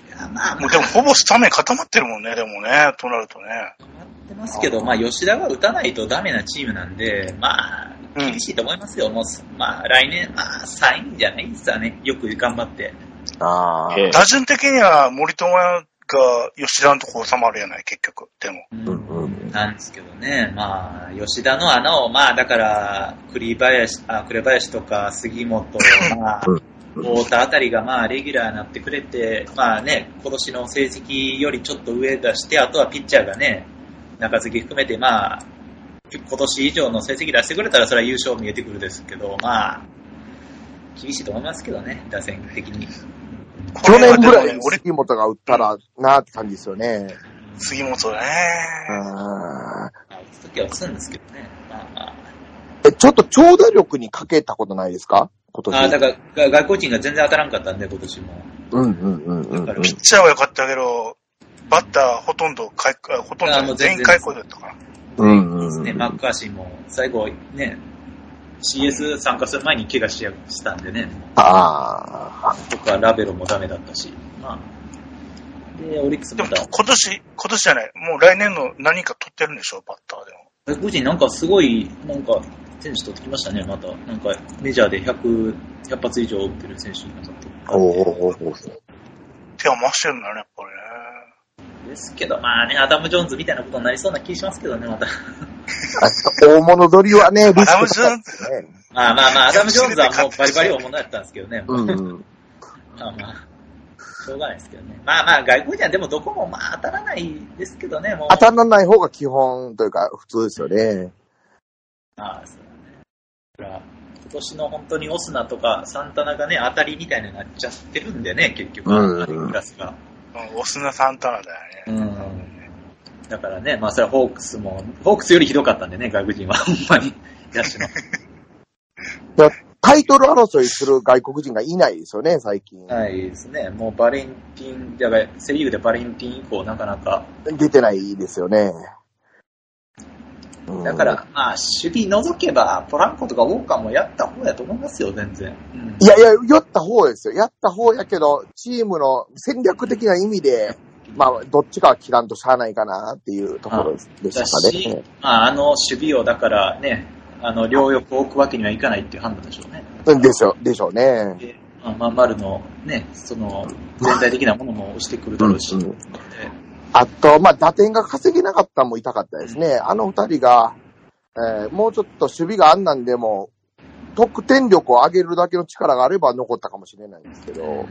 Speaker 5: いや、まあ、
Speaker 3: もうでもほぼスタメン固まってるもんね、でもね、となるとね。
Speaker 5: 決まってますけど、まあ、吉田が打たないとダメなチームなんで、まあ、
Speaker 3: うん
Speaker 5: 厳しいと思いますよ。もう、まあ、来年、まあ、3位じゃないですかね。よく頑張って。
Speaker 1: ああ。
Speaker 6: ええ
Speaker 3: 打順的には森友哉が吉田のとこ収まるやない、結局。でも。
Speaker 5: うん
Speaker 1: うんうん。
Speaker 5: なんですけどね、まあ、吉田の穴を、まあ、だから、栗林、あ、栗林とか杉本、まあ
Speaker 1: うん、
Speaker 5: 太田あたりが、まあ、レギュラーになってくれて、まあね、今年の成績よりちょっと上出して、あとはピッチャーがね、中継ぎ含めて、まあ、今年以上の成績出してくれたら、それは優勝見えてくるですけど、まあ、厳しいと思いますけどね、打線的に。
Speaker 1: 去年ぐらい
Speaker 3: 俺、
Speaker 1: 杉本が打ったらなーって感じですよね。
Speaker 3: 杉本ね。
Speaker 1: うん
Speaker 5: まあ、打つときは打つんですけどね。まあまあ。
Speaker 1: え、ちょっと長打力にかけたことないですか？今年。
Speaker 5: あだから、が外国人が全然当たらんかったんで、今年も。
Speaker 1: うんうんうんうんうん。
Speaker 3: ピッチャーは良かったけど、バッターほとんど解、あほとんど
Speaker 5: 全
Speaker 3: 員解雇だったから。
Speaker 1: うんうんうん
Speaker 5: ね、マッカーシーも最後ね、CS 参加する前に怪我しやしたんでね。
Speaker 1: ああ。
Speaker 5: とか、ラベロもダメだったし。まあ。で、オリックス
Speaker 3: でも今年、今年じゃない、もう来年の何か取ってるんでしょ、バッターでも。
Speaker 5: 外国人なんかすごい、なんか、選手取ってきましたね、また。なんか、メジャーで100、100発以上打ってる選手なんかと。
Speaker 1: おお
Speaker 3: 手を回してるんだね、やっぱりね。
Speaker 5: ですけど、まあね、アダム・ジョーンズみたいなことになりそうな気しますけどね、また。
Speaker 1: 大物取りはね、リスク
Speaker 3: アダムジョーンズ？
Speaker 1: ね。
Speaker 5: まあまあまあ、アダム・ジョーンズはもうバリバリ大物だったんですけどね。
Speaker 1: うん。
Speaker 5: まあまあ、しょうがないですけどね。まあまあ、外国人はでもどこもまあ当たらないですけどね、もう。
Speaker 1: 当たらない方が基本というか普通ですよね。
Speaker 5: ああ、そうだね。今年の本当にオスナとかサンタナがね、当たりみたいになっちゃってるんでね、結局、
Speaker 1: うん
Speaker 5: ラスが。
Speaker 3: うん、オスナ・サンタナだよね。
Speaker 5: うん。だからね、まあそれはホークスも、ホークスよりひどかったんでね、外国人は、ほんまに。野手の。
Speaker 1: タイトル争いする外国人がいないですよね、最近。
Speaker 5: はいですね。もうバレンティン、だからセリーグでバレンティン以降なかなか。
Speaker 1: 出てないですよね。うん
Speaker 5: だから、まあ、守備除けば、ポランコとかウォーカーもやった方やと思いますよ、全然。うん
Speaker 1: いやいや、やった方ですよ。やった方やけど、チームの戦略的な意味で、まあ、どっちかは切らんとしゃあないかなっていうところでした
Speaker 5: だ
Speaker 1: か
Speaker 5: し
Speaker 1: ね。、
Speaker 5: まあ、あの守備をだからね、あの、両翼を置くわけにはいかないっていう判断でしょうね。
Speaker 1: うんでしょ、でしょうね。
Speaker 5: で、まあ、まん丸のね、その、全体的なものも押してくるだろうし。
Speaker 1: うんうんあと、まあ、打点が稼げなかったのも痛かったですね。あの二人が、えーもうちょっと守備があんなんでも、得点力を上げるだけの力があれば残ったかもしれないんですけど、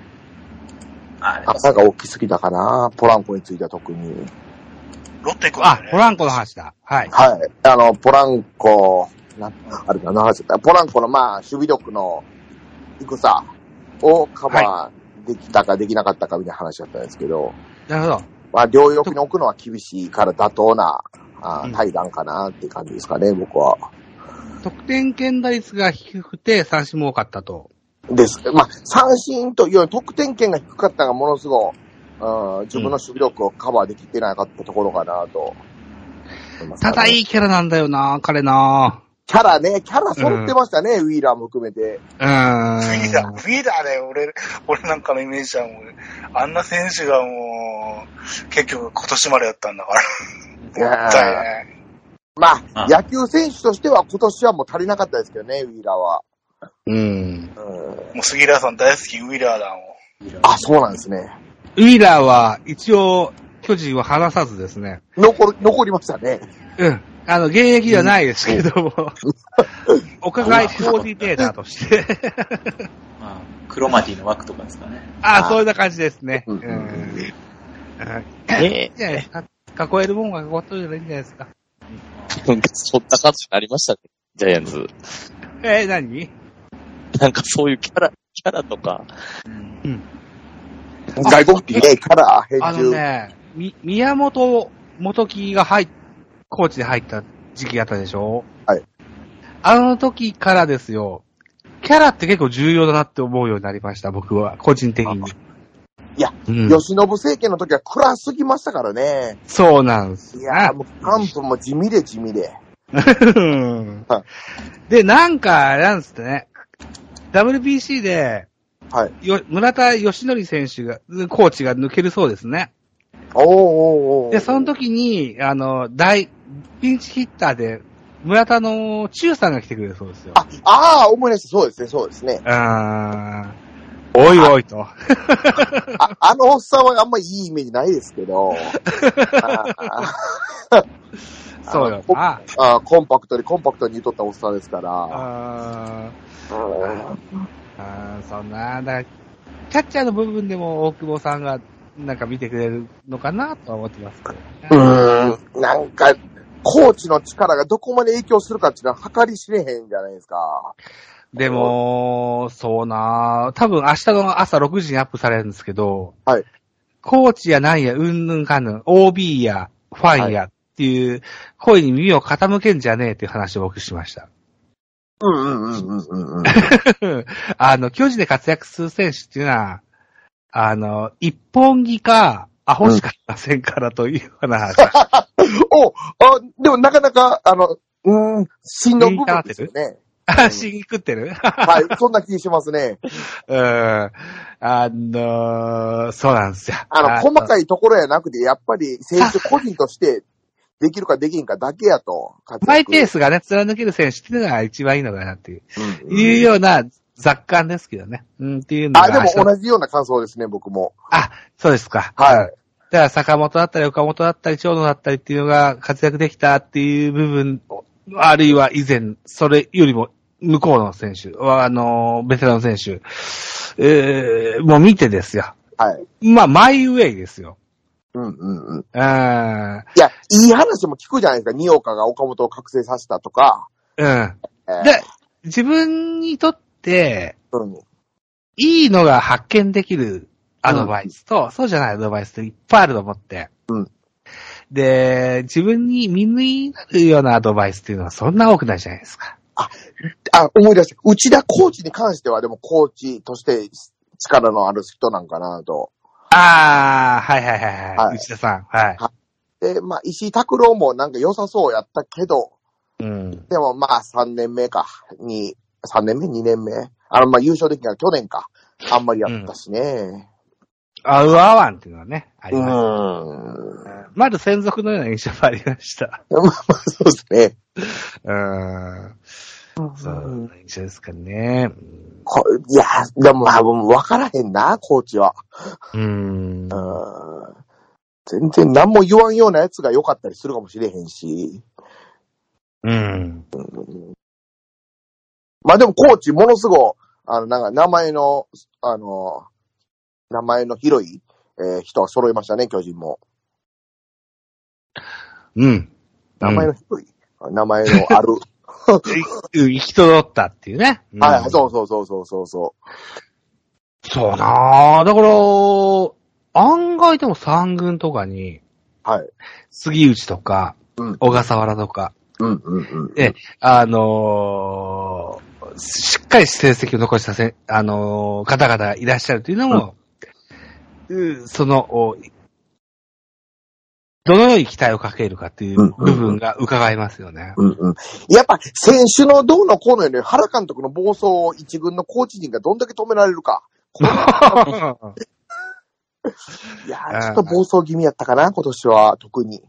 Speaker 5: あれ
Speaker 1: 朝が大きすぎたかな、ポランコについては特に。
Speaker 3: ロッテ行くんだよね。、
Speaker 2: あポランコの話だ。はい。
Speaker 1: はい。あの、ポランコ、な、あれかな、ポランコのまあ、守備力の低さをカバーできたかできなかったかみたいな話だったんですけど、
Speaker 2: なるほど。
Speaker 1: まあ、両翼に置くのは厳しいから妥当な、あ
Speaker 2: うん
Speaker 1: 対談かなって感じですかね、僕は。
Speaker 2: 得点圏打率が低くて三振も多かったと。
Speaker 1: です。まあ、三振というより得点圏が低かったのがものすごい、うん、自分の守備力をカバーできてなかったところかなとね、
Speaker 2: ただいいキャラなんだよな、彼な。
Speaker 1: キャラね、キャラ揃ってましたね、ウィーラーも含めて。
Speaker 2: うーん。
Speaker 3: フィーダー、フィーダーで俺、俺なんかのイメージはもう、あんな選手がもう、結局今年までやったんだから。
Speaker 1: まあ、
Speaker 5: あ
Speaker 1: 野球選手としては今年はもう足りなかったですけどね、ウィーラーは。
Speaker 2: うん。
Speaker 1: うん、
Speaker 3: もう杉浦さん大好き、ウィラーだもん。
Speaker 1: あ、そうなんですね。
Speaker 2: ウィーラーは一応巨人は離さずですね。
Speaker 1: 残る、残りましたね。
Speaker 2: うん。あの、現役ではないですけども、お互いコーディネーターとして。
Speaker 5: まあ、クロマティの枠とかですかね。
Speaker 2: ああ、そういうな感じですね。う
Speaker 1: うん
Speaker 2: ん。うんい
Speaker 6: ね
Speaker 2: いじゃないですか。囲えるもんが囲っとるじゃないいんじゃないですか。
Speaker 6: そんな感じになりましたね、ジャイアンツ。
Speaker 2: えー、何？
Speaker 6: なんかそういうキャラ、キャラとか、
Speaker 5: うん
Speaker 1: 外国籍ね、キャラ、編
Speaker 2: あの
Speaker 1: 集。
Speaker 2: ね、み、宮本元木が入っ、コーチで入った時期あったでしょ？
Speaker 1: はい。
Speaker 2: あの時からですよ、キャラって結構重要だなって思うようになりました、僕は、個人的に。
Speaker 1: いや、
Speaker 2: うん、
Speaker 1: 吉信政権の時は暗すぎましたからね。
Speaker 2: そうなんですよ
Speaker 1: いやー、もう、キャンプも地味で地味で。
Speaker 2: で、なんか、なんですってね、WBC で、
Speaker 1: はい。
Speaker 2: よ、村田義則選手が、コーチが抜けるそうですね。
Speaker 1: おーおーおー
Speaker 2: で、その時に、あの、大、ピンチヒッターで、村田の中さんが来てくれるそうですよ。
Speaker 1: あ、ああ、思い出した。そうですね、そうですね。
Speaker 2: あーおいおいと。
Speaker 1: あ、あのおっさんはあんまいいイメージないですけど。あ
Speaker 2: そうよ
Speaker 1: あ
Speaker 2: な。
Speaker 1: あコンパクトにコンパクトに言うとったおっさんですから。
Speaker 2: あー
Speaker 1: うん
Speaker 2: あーそんな、だキャッチャーの部分でも大久保さんが、なんか見てくれるのかなとは思ってますけどね、
Speaker 1: うーん、なんか、コーチの力がどこまで影響するかっていうのは計り知れへんじゃないですか。
Speaker 2: でも、そうな多分明日の朝6時にアップされるんですけど、
Speaker 1: はい。
Speaker 2: コーチやなんや、うんぬんかんぬん、OB や、ファンやっていう声に耳を傾けんじゃねえっていう話を僕しました。
Speaker 1: うんうんうんうんうんうん。
Speaker 2: あの、巨人で活躍する選手っていうのは、あの、一本木か、アホしかいませんからというような話。
Speaker 1: おあ、でもなかなか、あの、うーん、芯の部分ですよね。
Speaker 2: あ、死に食ってる？
Speaker 1: はい、そんな気しますね。
Speaker 2: うん。あのー、そうなんですよ。
Speaker 1: あの、細
Speaker 2: い。
Speaker 1: かいところやなくて、やっぱり選手個人としてできるかできんかだけやと。
Speaker 2: マイペー
Speaker 1: ス。
Speaker 2: スがね、貫ける選手っていうのが一番いいのかなっていう、
Speaker 1: うん
Speaker 2: いうような雑感ですけどね。うん、っていうのが。
Speaker 1: あ、でも同じような感想ですね、僕も。
Speaker 2: あ、そうですか。
Speaker 1: はい。
Speaker 2: だから坂本だったり岡本だったり長野だったりっていうのが活躍できたっていう部分、あるいは以前、それよりも向こうの選手、あの、ベテランの選手、えー、もう見てですよ。
Speaker 1: はい。
Speaker 2: まあ、マイウェイですよ。
Speaker 1: うんうんうん。
Speaker 2: うん。
Speaker 1: いや、いい話も聞くじゃないですか。二岡が岡本を覚醒させたとか。
Speaker 2: うん。
Speaker 1: えー
Speaker 2: で、自分にとって、
Speaker 1: うん。
Speaker 2: いいのが発見できるアドバイスと、そうじゃないアドバイスっていっぱいあると思って。
Speaker 1: うん
Speaker 2: で、自分に身になるようなアドバイスっていうのはそんな多くないじゃないですか。
Speaker 1: あ、思い出した。内田コーチに関しては、でもコーチとして力のある人なんかなと。
Speaker 2: ああ、はいはいはいはい。
Speaker 1: はい
Speaker 2: 内田さん。はい。
Speaker 1: で、まあ、石井拓郎もなんか良さそうやったけど、
Speaker 2: うん。
Speaker 1: でもまあ、3年目か、に、3年目 ?2 年目あの、まあ、優勝できたのは去年か。あんまりやったしね。
Speaker 2: アウアーワンっていうのはね、あ
Speaker 1: う
Speaker 2: ります。
Speaker 1: ん。
Speaker 2: まず専属のような印象もありました。
Speaker 1: まあまあ、そうですね。
Speaker 2: うん。そう、印象ですかね。
Speaker 1: こいや、でもまあ、もう分からへんな、コーチは。
Speaker 2: うん
Speaker 1: う。ん。全然何も言わんようなやつが良かったりするかもしれへんし。
Speaker 2: うん。
Speaker 1: まあでもコーチものすごい、あの、なんか名前の、あの、名前の広い、えー人が揃いましたね、巨人も。
Speaker 2: うん。
Speaker 1: 名前の広い、名前のある。
Speaker 2: うん行き届ったっていうね。うん
Speaker 1: はい、そうそうそうそうそうそ
Speaker 2: そうなぁ。だから、案外でも三軍とかに、
Speaker 1: う。はい。
Speaker 2: 杉内とか、
Speaker 1: うん
Speaker 2: 小笠原とか、
Speaker 1: うんうんうん。
Speaker 2: えあのーしっかり成績を残したせ、あのー方々がいらっしゃるというのも、うその、おどのように期待をかけるかっていう部分が伺えますよね。
Speaker 1: うんうん。やっぱ、選手のどうのこうのより、原監督の暴走を一軍のコーチ陣がどんだけ止められるか。いやー、ちょっと暴走気味やったかな、今年は、特に。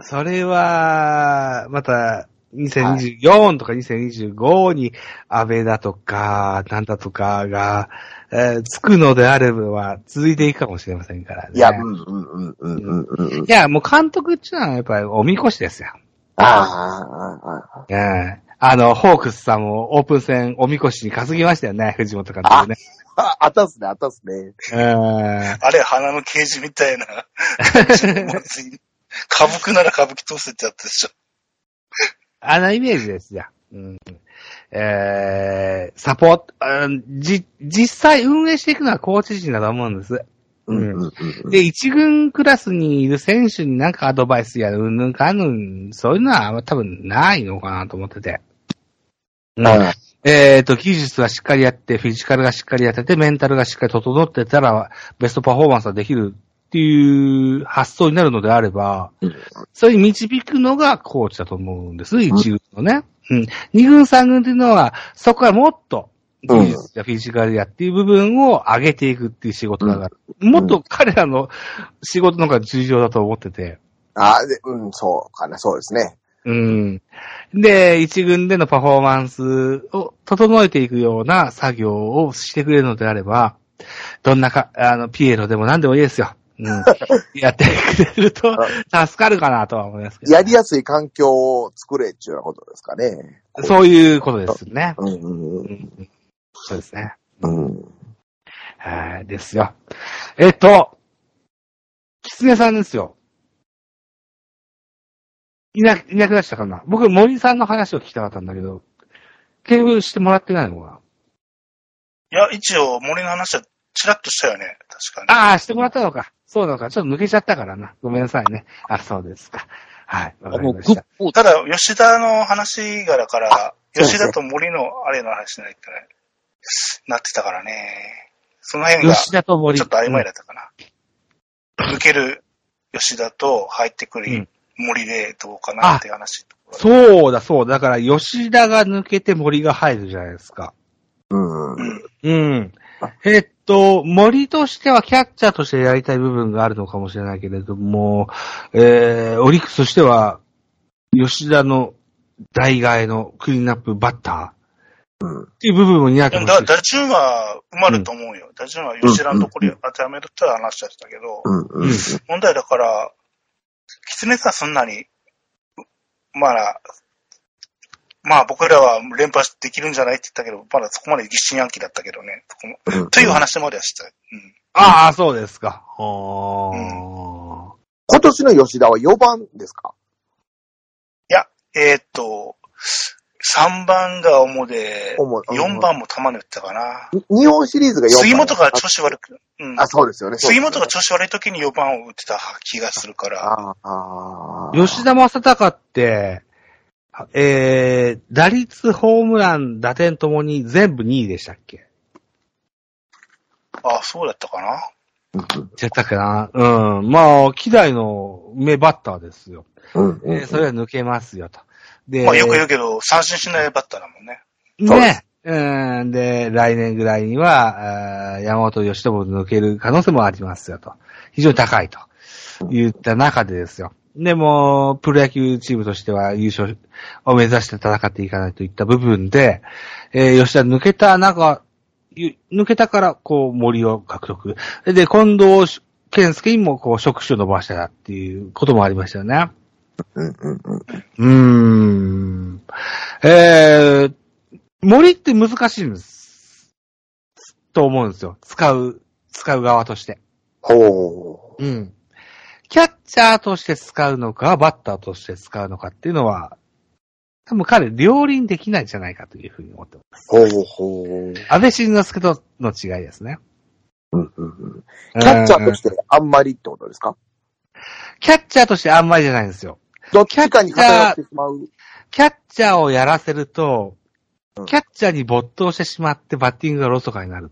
Speaker 2: それは、また、2024とか2025に安倍だとか、なんだとかが、えーつくのであれば、続いていくかもしれませんからね。
Speaker 1: いや、うんうんうんうんうんうんうん。
Speaker 2: いや、もう監督っていうのはやっぱりおみこしですよ。
Speaker 1: ああ、ああ、
Speaker 2: ええあの、ホークスさんもオープン戦おみこしに担ぎましたよね、藤本監督ね。
Speaker 1: あ、あったっすね、あったっすね。
Speaker 2: ええ
Speaker 3: あれ、花のケージみたいな。歌舞伎なら歌舞伎通せってやつでしょ。
Speaker 2: あのイメージですよ。うん、えー、サポート、あじ、実際運営していくのはコーチ陣だと思うんです。
Speaker 1: うんうんうんうん。
Speaker 2: で、一軍クラスにいる選手になんかアドバイスやうんぬんかんぬん、そういうのは多分ないのかなと思ってて。うん
Speaker 1: はい
Speaker 2: えっ、と、技術がしっかりやって、フィジカルがしっかりやってて、メンタルがしっかり整ってたら、ベストパフォーマンスができるっていう発想になるのであれば、
Speaker 1: うん
Speaker 2: それに導くのがコーチだと思うんです、一軍のね。うん。二軍三軍っていうのは、そこからもっと、技術やフィジカルやっていう部分を上げていくっていう仕事だから、もっと彼らの仕事の方が重要だと思ってて、
Speaker 1: ああ、で、うん、そうかな、そうですね。
Speaker 2: うん。で、一軍でのパフォーマンスを整えていくような作業をしてくれるのであれば、どんなか、あの、ピエロでも何でもいいですよ。うん。やってくれると助かるかなとは思いますけど。
Speaker 1: やりやすい環境を作れっていうようなことですかね。
Speaker 2: そういうことですね。
Speaker 1: うんうんうん
Speaker 2: うんそうですね。
Speaker 1: うん。
Speaker 2: はい、ですよ。えっと、キツネさんですよ。いな、いなくなっちゃったかな。僕、森さんの話を聞きたかったんだけど、経由してもらってないのかない
Speaker 3: や、一応森の話はチラッとしたよね。確かに。
Speaker 2: ああ、してもらったのか。そうなのか。ちょっと抜けちゃったからな。ごめんなさいね。あ、そうですか。はい。わかりました。
Speaker 3: ただ、吉田の話柄から、吉田と森のあれの話になってねなってたからね。その辺がち
Speaker 2: 吉田と森。
Speaker 3: ょっと曖昧だったかな。抜ける吉田と入ってくる森でどうかなっていう話。
Speaker 2: そうだ、そうだ。だから、吉田が抜けて森が入るじゃないですか。
Speaker 1: うん。
Speaker 2: うん。えっと、森としてはキャッチャーとしてやりたい部分があるのかもしれないけれども、えー、オリックスとしては、吉田の代替えのクリーンアップバッター
Speaker 1: うん。
Speaker 2: っていう部分を担ってほしい
Speaker 3: だ打順は埋まると思うよ。打順は吉田のところに当てはめるって話してたけど、
Speaker 1: うん。うん。
Speaker 3: 問題だから、キツネさんそんなに、まあ、まあ僕らは連覇できるんじゃないって言ったけど、まだそこまで疑心暗鬼だったけどね。そこもという話まではした。うん。
Speaker 2: ああ、そうですか。あー
Speaker 1: 今年の吉田は4番ですか？
Speaker 3: えーっと、3番が主で、
Speaker 1: 主
Speaker 3: 4番も玉に打ったかな。
Speaker 1: に日本シリーズが4番。
Speaker 3: 杉本が調子悪く、うん。
Speaker 1: あ、そうですよね。
Speaker 3: 杉本が調子悪い時に4番を打ってた気がするから。
Speaker 1: ああー。
Speaker 2: 吉田正尚って、えー、打率、ホームラン、打点ともに全部2位でしたっけ？
Speaker 3: あ、そうだったかな？
Speaker 2: やったかな？うん。まあ、希代の名バッターですよ。
Speaker 1: うん。うん。
Speaker 2: でそれは抜けますよと。で、
Speaker 3: まあよく言うけど、三振しないバッターだもんね。
Speaker 2: ね。うん。で、来年ぐらいには、山本義信を抜ける可能性もありますよと。非常に高いと言った中でですよ。でも、プロ野球チームとしては優勝を目指して戦っていかないといった部分で、えー吉田抜けた中、ゆ抜けたから、こう、森を獲得。で、近藤健介にも、こう、触手を伸ばしたっていうこともありましたよね。
Speaker 1: うん。うん。うん。
Speaker 2: うーん。えー、森って難しいんです。と思うんですよ。使う、使う側として。
Speaker 1: ほう。
Speaker 2: うん。キャッチャーとして使うのか、バッターとして使うのかっていうのは、多分彼両輪できないんじゃないかというふうに思ってます。
Speaker 1: ほうほう。
Speaker 2: 安倍晋之助との違いですね。
Speaker 1: うん。うん。うんキャッチャーとしてあんまりってことですか？
Speaker 2: キャッチャーとしてあんまりじゃないんですよ。
Speaker 1: どっちかに偏ってしまう。
Speaker 2: キャッチャーをやらせると
Speaker 1: うん、
Speaker 2: キャッチャーに没頭してしまってバッティングがロスとかになる。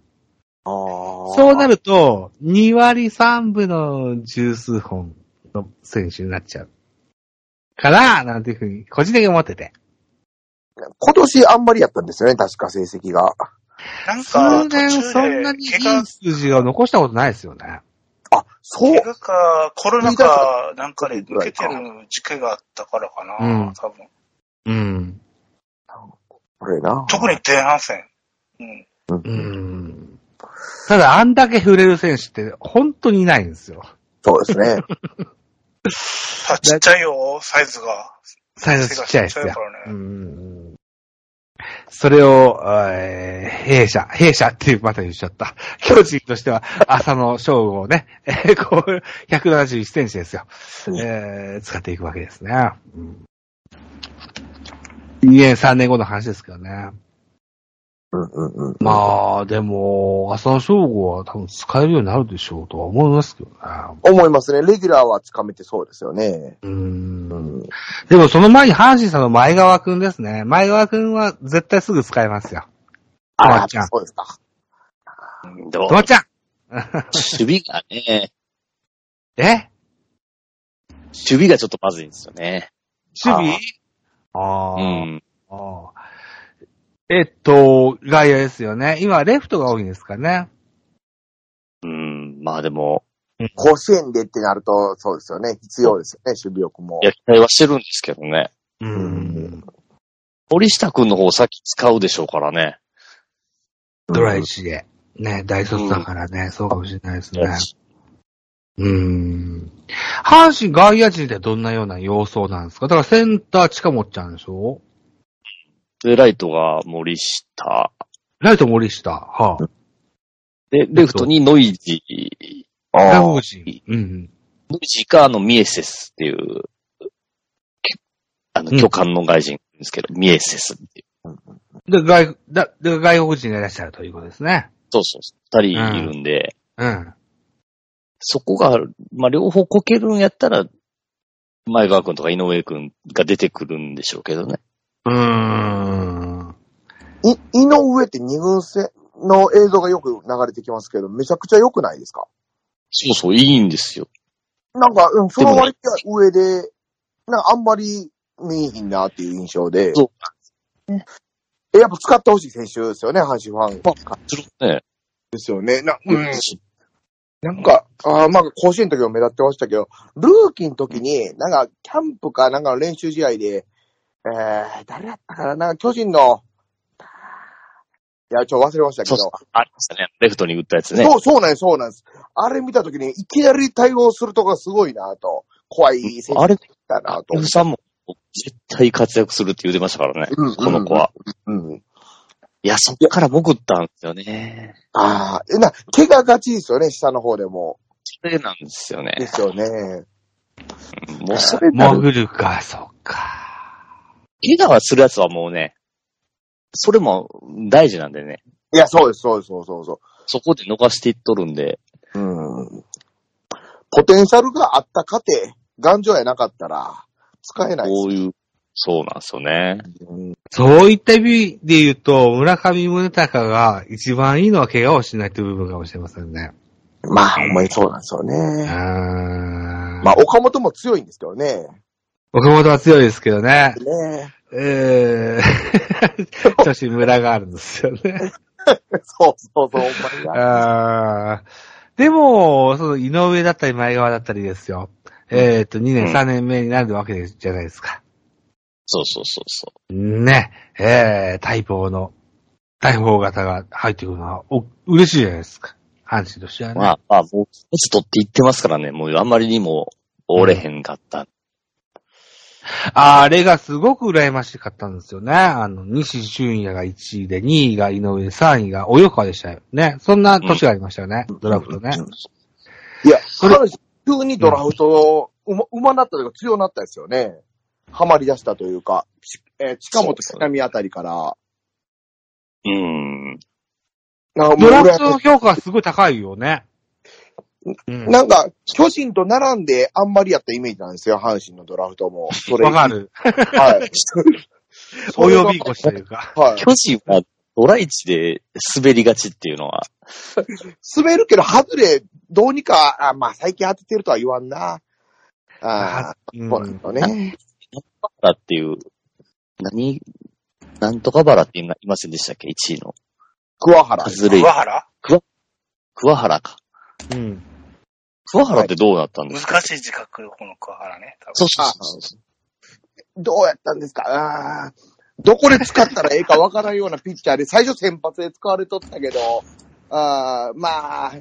Speaker 2: そうなると、2割3分の十数本の選手になっちゃう。かななんていうふうに、個人的に思ってて。
Speaker 1: 今年あんまりやったんですよね、確か成績が。
Speaker 3: なんか、途
Speaker 2: 数年
Speaker 3: 中
Speaker 2: そんなにいい数字を残したことないですよね。
Speaker 1: あ、そう
Speaker 3: 怪。我か、コロナか、なんかで抜けてる時期があったからかな、
Speaker 2: うん
Speaker 3: 多分。
Speaker 2: うん。
Speaker 1: これな。
Speaker 3: 特に前半戦。うん。
Speaker 1: うん。
Speaker 2: うん。ただ、あんだけ触れる選手って本当にいないんですよ。
Speaker 1: そうですね。
Speaker 3: あちっちゃいよ、サイズが。
Speaker 2: サイズちっちゃいですよ。それを、えー弊社、弊社っていうまた言っちゃった。巨人としては、浅野翔吾をね、え ーこう、171センチですよ。
Speaker 1: うん
Speaker 2: えー使っていくわけですね。うん、2年、3年後の話ですけどね。
Speaker 1: うんうんうん。
Speaker 2: まあ、でも、浅野翔吾は多分使えるようになるでしょうとは思いますけどね。
Speaker 1: 思いますね。レギュラーはつかめてそうですよね。
Speaker 2: う。
Speaker 1: うんん。
Speaker 2: でもその前に阪神さんの前川くんですね。前川くんは絶対すぐ使えますよ。
Speaker 1: ああ
Speaker 2: まっちゃん、
Speaker 1: そうですか。
Speaker 6: でも
Speaker 2: と、ちゃん
Speaker 6: 守備がね、
Speaker 2: え？
Speaker 6: 守備がちょっとまずいんですよね。
Speaker 2: 守備？あ
Speaker 6: う
Speaker 2: ー
Speaker 6: ん。
Speaker 2: あー。えっと、外野ですよね。今、レフトが多いんですかね。
Speaker 6: うん。まあでも、
Speaker 1: 甲子園でってなると、そうですよね。必要ですよね、守備力も
Speaker 6: い。や、期待はしてるんですけどね。
Speaker 2: う
Speaker 1: うん。
Speaker 6: 森下くんの方先使うでしょうからね。
Speaker 2: ドライチで。ね、大卒だからね、そうかもしれないですね。うん。阪神外野陣ってどんなような様相なんですか？だからセンター近持っちゃうんでしょ？
Speaker 6: で、ライトが森下。
Speaker 2: ライト森下。はあ。
Speaker 6: で、レフトにノイジー。
Speaker 2: 外
Speaker 1: ああ。
Speaker 2: 国人。うん。
Speaker 6: ノイジーか、あの、ミエセスっていう、けあの、
Speaker 2: うん
Speaker 6: 巨漢の外人ですけど、ミエセスっていう。
Speaker 2: で、外、だ、で、外国人がいらっしゃるということですね。
Speaker 6: そうそう。二人いるんで、
Speaker 2: うん。
Speaker 6: そこが、まあ、両方こけるんやったら、前川くんとか井上くんが出てくるんでしょうけどね。
Speaker 2: うーん。
Speaker 1: い、井上って二軍戦の映像がよく流れてきますけど、めちゃくちゃ良くないですか？
Speaker 6: そうそう、いいんですよ。
Speaker 1: なんか、うん、その割には上で、なんかあんまり見えひんなっていう印象で。
Speaker 6: そう
Speaker 1: えやっぱ使ってほしい選手ですよね、阪神ファン。
Speaker 6: するね。
Speaker 1: ですよね。な、うん。なんか、あーまあ、甲子園の時も目立ってましたけど、ルーキーの時に、なんか、キャンプかなんかの練習試合で、えー、誰だったかななんか巨人の、いや、ちょ、忘れましたけど
Speaker 6: そうそう、。ありましたね。レフトに打ったやつね。
Speaker 1: そう、そうなんです、そうなんです。あれ見た時に、いきなり対応するとこがすごいなと、怖い選手
Speaker 6: あれ、
Speaker 1: だなと。
Speaker 6: F さんも絶対活躍するって言ってましたからね。
Speaker 1: うん
Speaker 6: この子は。
Speaker 1: うん。
Speaker 6: いや、そっから潜ったんですよね。
Speaker 1: ああ、えな、怪我がちですよね、下の方でも。
Speaker 6: それなんですよね
Speaker 1: で。すよね。
Speaker 6: もうそれ
Speaker 2: 潜るか、そっか。
Speaker 6: 怪我はするやつはもうね、それも大事なんでね。
Speaker 1: いや、そうです、そうです、そうそうそ
Speaker 6: そこで逃していっとるんで。
Speaker 1: う。うん。ポテンシャルがあった過程、頑丈やなかったら、使えないです
Speaker 6: こういう、そうなんですよね。
Speaker 1: うん
Speaker 2: そういった意味で言うと、村上宗隆が一番いいのは怪我をしないという部分かもしれませんね。
Speaker 1: まあ、ほんまにそうなんですよ
Speaker 2: うー
Speaker 1: ね。
Speaker 2: ん。
Speaker 1: まあ、岡本も強いんですけどね。
Speaker 2: 岡本は強いですけどね。
Speaker 1: ね
Speaker 2: えー、調子村があるんですよね。
Speaker 1: そうそうそう、ほんまにな。
Speaker 2: あーでも、その井上だったり前川だったりですよ。えっ、と、2年、
Speaker 6: うん
Speaker 2: 3年目になるわけじゃないですか。
Speaker 6: そうそうそうそ
Speaker 2: ね。えー、待望の、大砲型が入ってくるのは、お、嬉しいじゃないですか。阪神としては
Speaker 6: う。
Speaker 2: ね。
Speaker 6: まあ、まあ、もう、一つ取っていってますからね。もう、あんまりにも折れへんかった。
Speaker 2: あれがすごく羨ましかったんですよね。あの、西俊也が1位で、2位が井上、3位が及川でしたよね。そんな年がありましたよね。ドラフトね。
Speaker 1: いや、
Speaker 2: それ
Speaker 1: 急にドラフト、うま、うまなったというか強なったですよね。ハマり出したというか、ちえー近本北見あたりから。
Speaker 6: うん。
Speaker 1: なんかもう
Speaker 2: ドラフトの評価はすごい高いよね。うん。
Speaker 1: なんか、巨人と並んであんまりやったイメージなんですよ、阪神のドラフトも。それ
Speaker 2: わか。る。
Speaker 1: はい。
Speaker 2: お呼び越しというか。
Speaker 1: はい。
Speaker 6: 巨人はドラ1で滑りがちっていうのは、
Speaker 1: 滑るけど、外れ、どうにか、あまあ、最近当ててるとは言わんな。ああ、
Speaker 2: うん
Speaker 1: そうなんですよね。
Speaker 6: バラっていう、何、なんとかバラって言いませんでしたっけ ?1 位の。
Speaker 1: 桑原。
Speaker 6: 外れ
Speaker 3: 桑。原？
Speaker 6: 桑原か。
Speaker 2: うん。
Speaker 6: 桑原ってどうなったんですか、
Speaker 3: 難しい字書くよ、この桑原ね。
Speaker 6: そうそうそうそう。
Speaker 1: どうやったんですか？どこで使ったらええかわからんようなピッチャーで、最初先発で使われとったけど、あーまあ、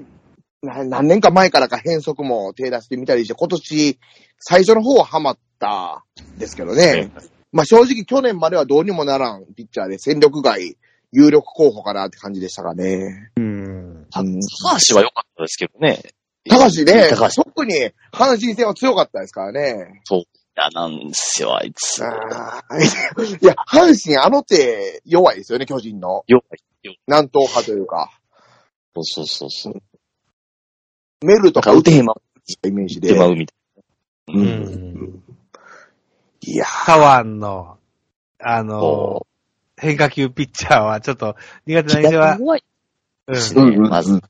Speaker 1: な何年か前からか変則も手出してみたりして、今年、最初の方はハマったですけどね。まあ正直去年まではどうにもならんピッチャーで戦力外、有力候補かなって感じでしたかね。
Speaker 2: うん。
Speaker 6: た高橋は良かったですけどね。
Speaker 1: 高橋ね、
Speaker 6: 高橋。い
Speaker 1: 特に阪神戦は強かったですからね。
Speaker 6: や、なんですよ、あいつ。
Speaker 1: いや、阪神あの手弱いですよね、巨人の。
Speaker 6: 弱い。
Speaker 1: 南東派というか。
Speaker 6: そうそうそうそう。
Speaker 1: メルとか
Speaker 6: 打てへんま、
Speaker 1: イメージで。
Speaker 6: 打てまうみたいな。
Speaker 2: う
Speaker 6: うん。
Speaker 2: ん。
Speaker 1: いや
Speaker 2: 左腕の、あの
Speaker 6: そ、
Speaker 2: 変化球ピッチャーはちょっと苦手な印象は、うん
Speaker 6: まず。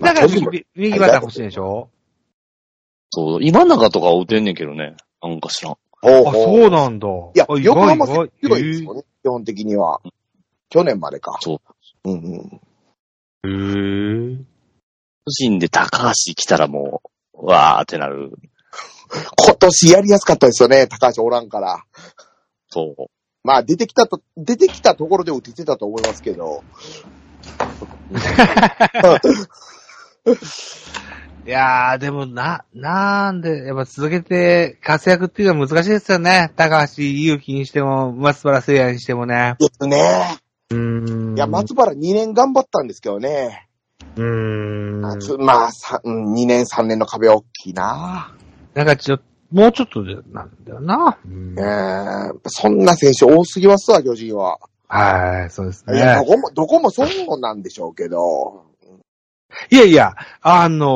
Speaker 2: だから右右バッター欲しいでしょ？
Speaker 6: そう、今永とかは打てんねんけどね。なんか知らん。
Speaker 2: あ、
Speaker 1: ほうほう
Speaker 2: そうなんだ。
Speaker 1: いや、
Speaker 2: あ
Speaker 1: 横浜
Speaker 2: 意外
Speaker 1: 強いですよね、基本的には。去年までか。。
Speaker 6: そう
Speaker 1: うんうん。
Speaker 2: へー
Speaker 6: 巨人で高橋来たらもう、わーってなる。
Speaker 1: 今年やりやすかったですよね、高橋おらんから。
Speaker 6: そう。
Speaker 1: まあ、出てきたと、出てきたところで打ててたと思いますけど。
Speaker 2: いやー、でもな、なんで、やっぱ続けて活躍っていうのは難しいですよね。高橋祐希にしても、松原聖也にしてもね。
Speaker 1: ですね。
Speaker 2: うーん。
Speaker 1: いや、松原2年頑張ったんですけどね。
Speaker 2: うーん。
Speaker 1: まあ、さうん2年3年の壁は大きいな。
Speaker 2: んかちょっと、もうちょっとで、なんだよな。うん
Speaker 1: えー、そんな選手多すぎますわ、巨人は。
Speaker 2: はい、そうです
Speaker 1: いや、ど
Speaker 2: ね。
Speaker 1: こも、どこもそうなんでしょうけど。
Speaker 2: いやいや、あの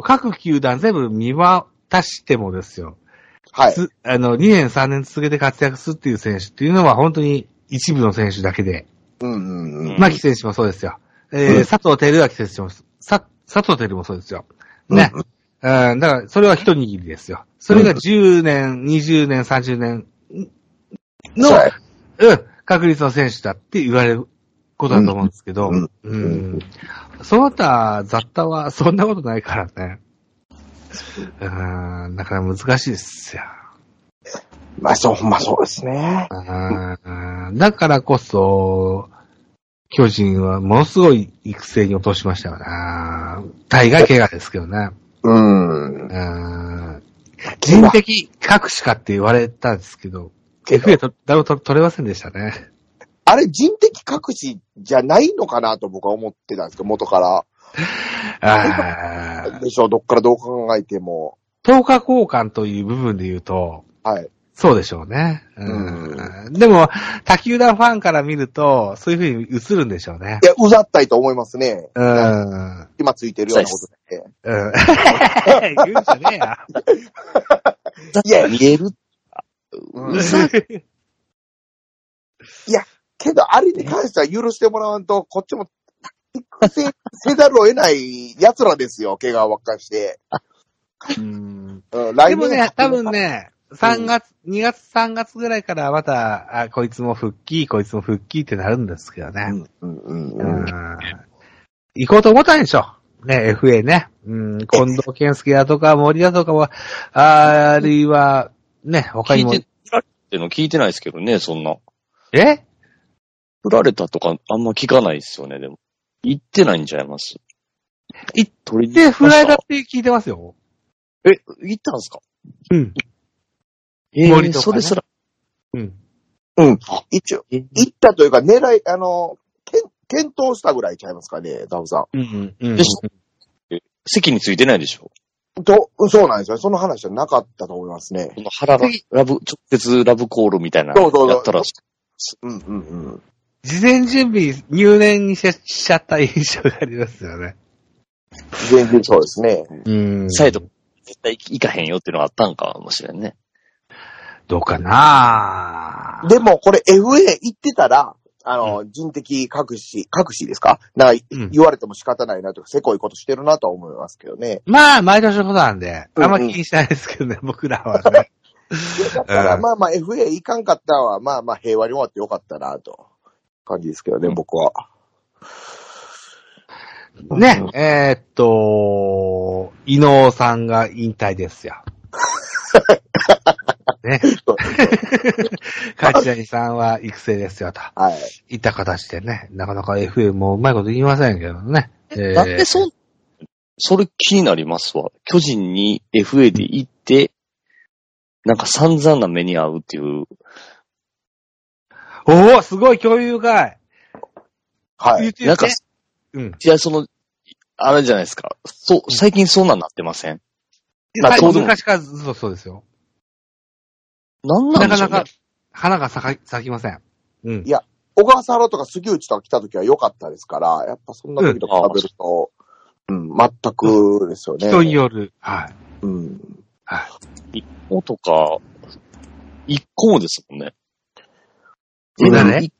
Speaker 2: ー各球団全部見渡してもですよ。
Speaker 1: はい。
Speaker 2: つあの、2年3年続けて活躍するっていう選手っていうのは本当に一部の選手だけで。
Speaker 1: うんうんうん。
Speaker 2: 牧選手もそうですよ。えー
Speaker 1: うん
Speaker 2: 佐藤輝明選手も、さ、佐藤輝もそうですよ。ね。うん、だから、それは一握りですよ。それが10年、20年、30年の
Speaker 1: う
Speaker 2: ん、確率の選手だって言われることだと思うんですけど、
Speaker 1: うん
Speaker 2: うんその他、雑多はそんなことないからね。うん、だから難しいですよ。
Speaker 1: まあ、そう、まあそうですね。
Speaker 2: うんだからこそ、巨人はものすごい育成に落としましたよな。大概怪我ですけどね。
Speaker 1: うん。
Speaker 2: うん人的隠しかって言われたんですけど、FA と誰もと取れませんでしたね。
Speaker 1: あれ、人的隠しじゃないのかなと僕は思ってたんですけど、元から。
Speaker 2: あー
Speaker 1: でしょ、どっからどう考えても。
Speaker 2: 10日交換という部分で言うと、
Speaker 1: はい。
Speaker 2: そうでしょうね。うんでも、他球団ファンから見ると、そういうふうに映るんでしょうね
Speaker 1: い。や、うざったいと思いますね。
Speaker 2: うん。
Speaker 1: 今ついてるようなことで。
Speaker 2: うん。言うんじゃねえや。
Speaker 1: いや、
Speaker 6: 見える
Speaker 1: うんけど、あれに関しては許してもらわんと、こっちも、育成せざるを得ない奴らですよ、怪我ばっかりして。
Speaker 2: うんでもね、多分。ね、3月、2月3月ぐらいからまた、あ、こいつも復帰、こいつも復帰ってなるんですけどね。
Speaker 1: うん、うん、うん
Speaker 2: う
Speaker 1: うん。
Speaker 2: ん。行こうと思ったんでしょ。ね、FA ね。うん、近藤健介だとか森だとかは、あるいは、ね、他にも。
Speaker 6: 聞いて、振られての聞いてないですけどね、そんな。
Speaker 2: え？
Speaker 6: 振られたとかあんま聞かないですよね、でも。言ってないんちゃいます？
Speaker 2: 行っ
Speaker 6: 取り
Speaker 2: で、フライだって聞いてますよ。
Speaker 6: え、言ったんすか？
Speaker 2: うん。
Speaker 6: えー、
Speaker 2: 森とかね
Speaker 6: それすら。
Speaker 2: うん。
Speaker 1: 一応、
Speaker 6: え
Speaker 1: 行ったというか、狙い、あの、けん検討したぐらいちゃいますかね、ザブさ
Speaker 2: うん。うん。
Speaker 6: でし席についてないでしょ？
Speaker 1: ん。と、そうなんですよ。その話はなかったと思いますね。
Speaker 6: この腹ラ
Speaker 2: 次
Speaker 6: ラブ、直接ラブコールみたいな
Speaker 1: そうそうそう
Speaker 6: やったら、
Speaker 1: うん、うん、うん。
Speaker 2: 事前準備入念にししちゃった印象がありますよね。
Speaker 1: 全然そうですね。
Speaker 2: うん
Speaker 6: サイド、絶対行かへんよっていうのがあったんかもしれんね。
Speaker 2: どうかな？
Speaker 1: でも、これ FA 行ってたら、あの、人的隠し、隠しですか？な
Speaker 2: うん
Speaker 1: 言われても仕方ないなとか、せこいことしてるなとは思いますけどね。
Speaker 2: まあ、毎年のことなんで、
Speaker 1: うん
Speaker 2: あんま気にしないですけどね、僕らはね。
Speaker 1: だから、
Speaker 2: うん
Speaker 1: まあまあ FA 行かんかったのは、まあまあ平和に終わってよかったなと。感じですけどね、僕は。
Speaker 2: ね、えーっと、伊能さんが引退ですよ。ね。梶谷さんは育成ですよ、と。
Speaker 1: はい。
Speaker 2: いった形でね、なかなか FM もうまいこと言いませんけどね。えー
Speaker 6: なんでそん、それ気になりますわ。巨人に FA で行って、なんか散々な目に遭うっていう。
Speaker 2: おおすごい共有会
Speaker 1: はい。
Speaker 6: なんか、
Speaker 2: うん。
Speaker 6: いや、その、あれじゃないですか。そう、最近そんなんなってません？まあ
Speaker 2: はい
Speaker 6: そうでも
Speaker 2: 昔からずっとそうですよ。
Speaker 6: なんなんでしょうね
Speaker 2: なかなか。花が咲か咲きません。うん。
Speaker 1: いや小笠原とか杉内とか来た時は良かったですから、やっぱそんな時と比べると、うん、全くですよね。
Speaker 2: 人による。はい。
Speaker 1: うん。
Speaker 6: 一個とか、一個もですもんね。
Speaker 2: 誰
Speaker 6: い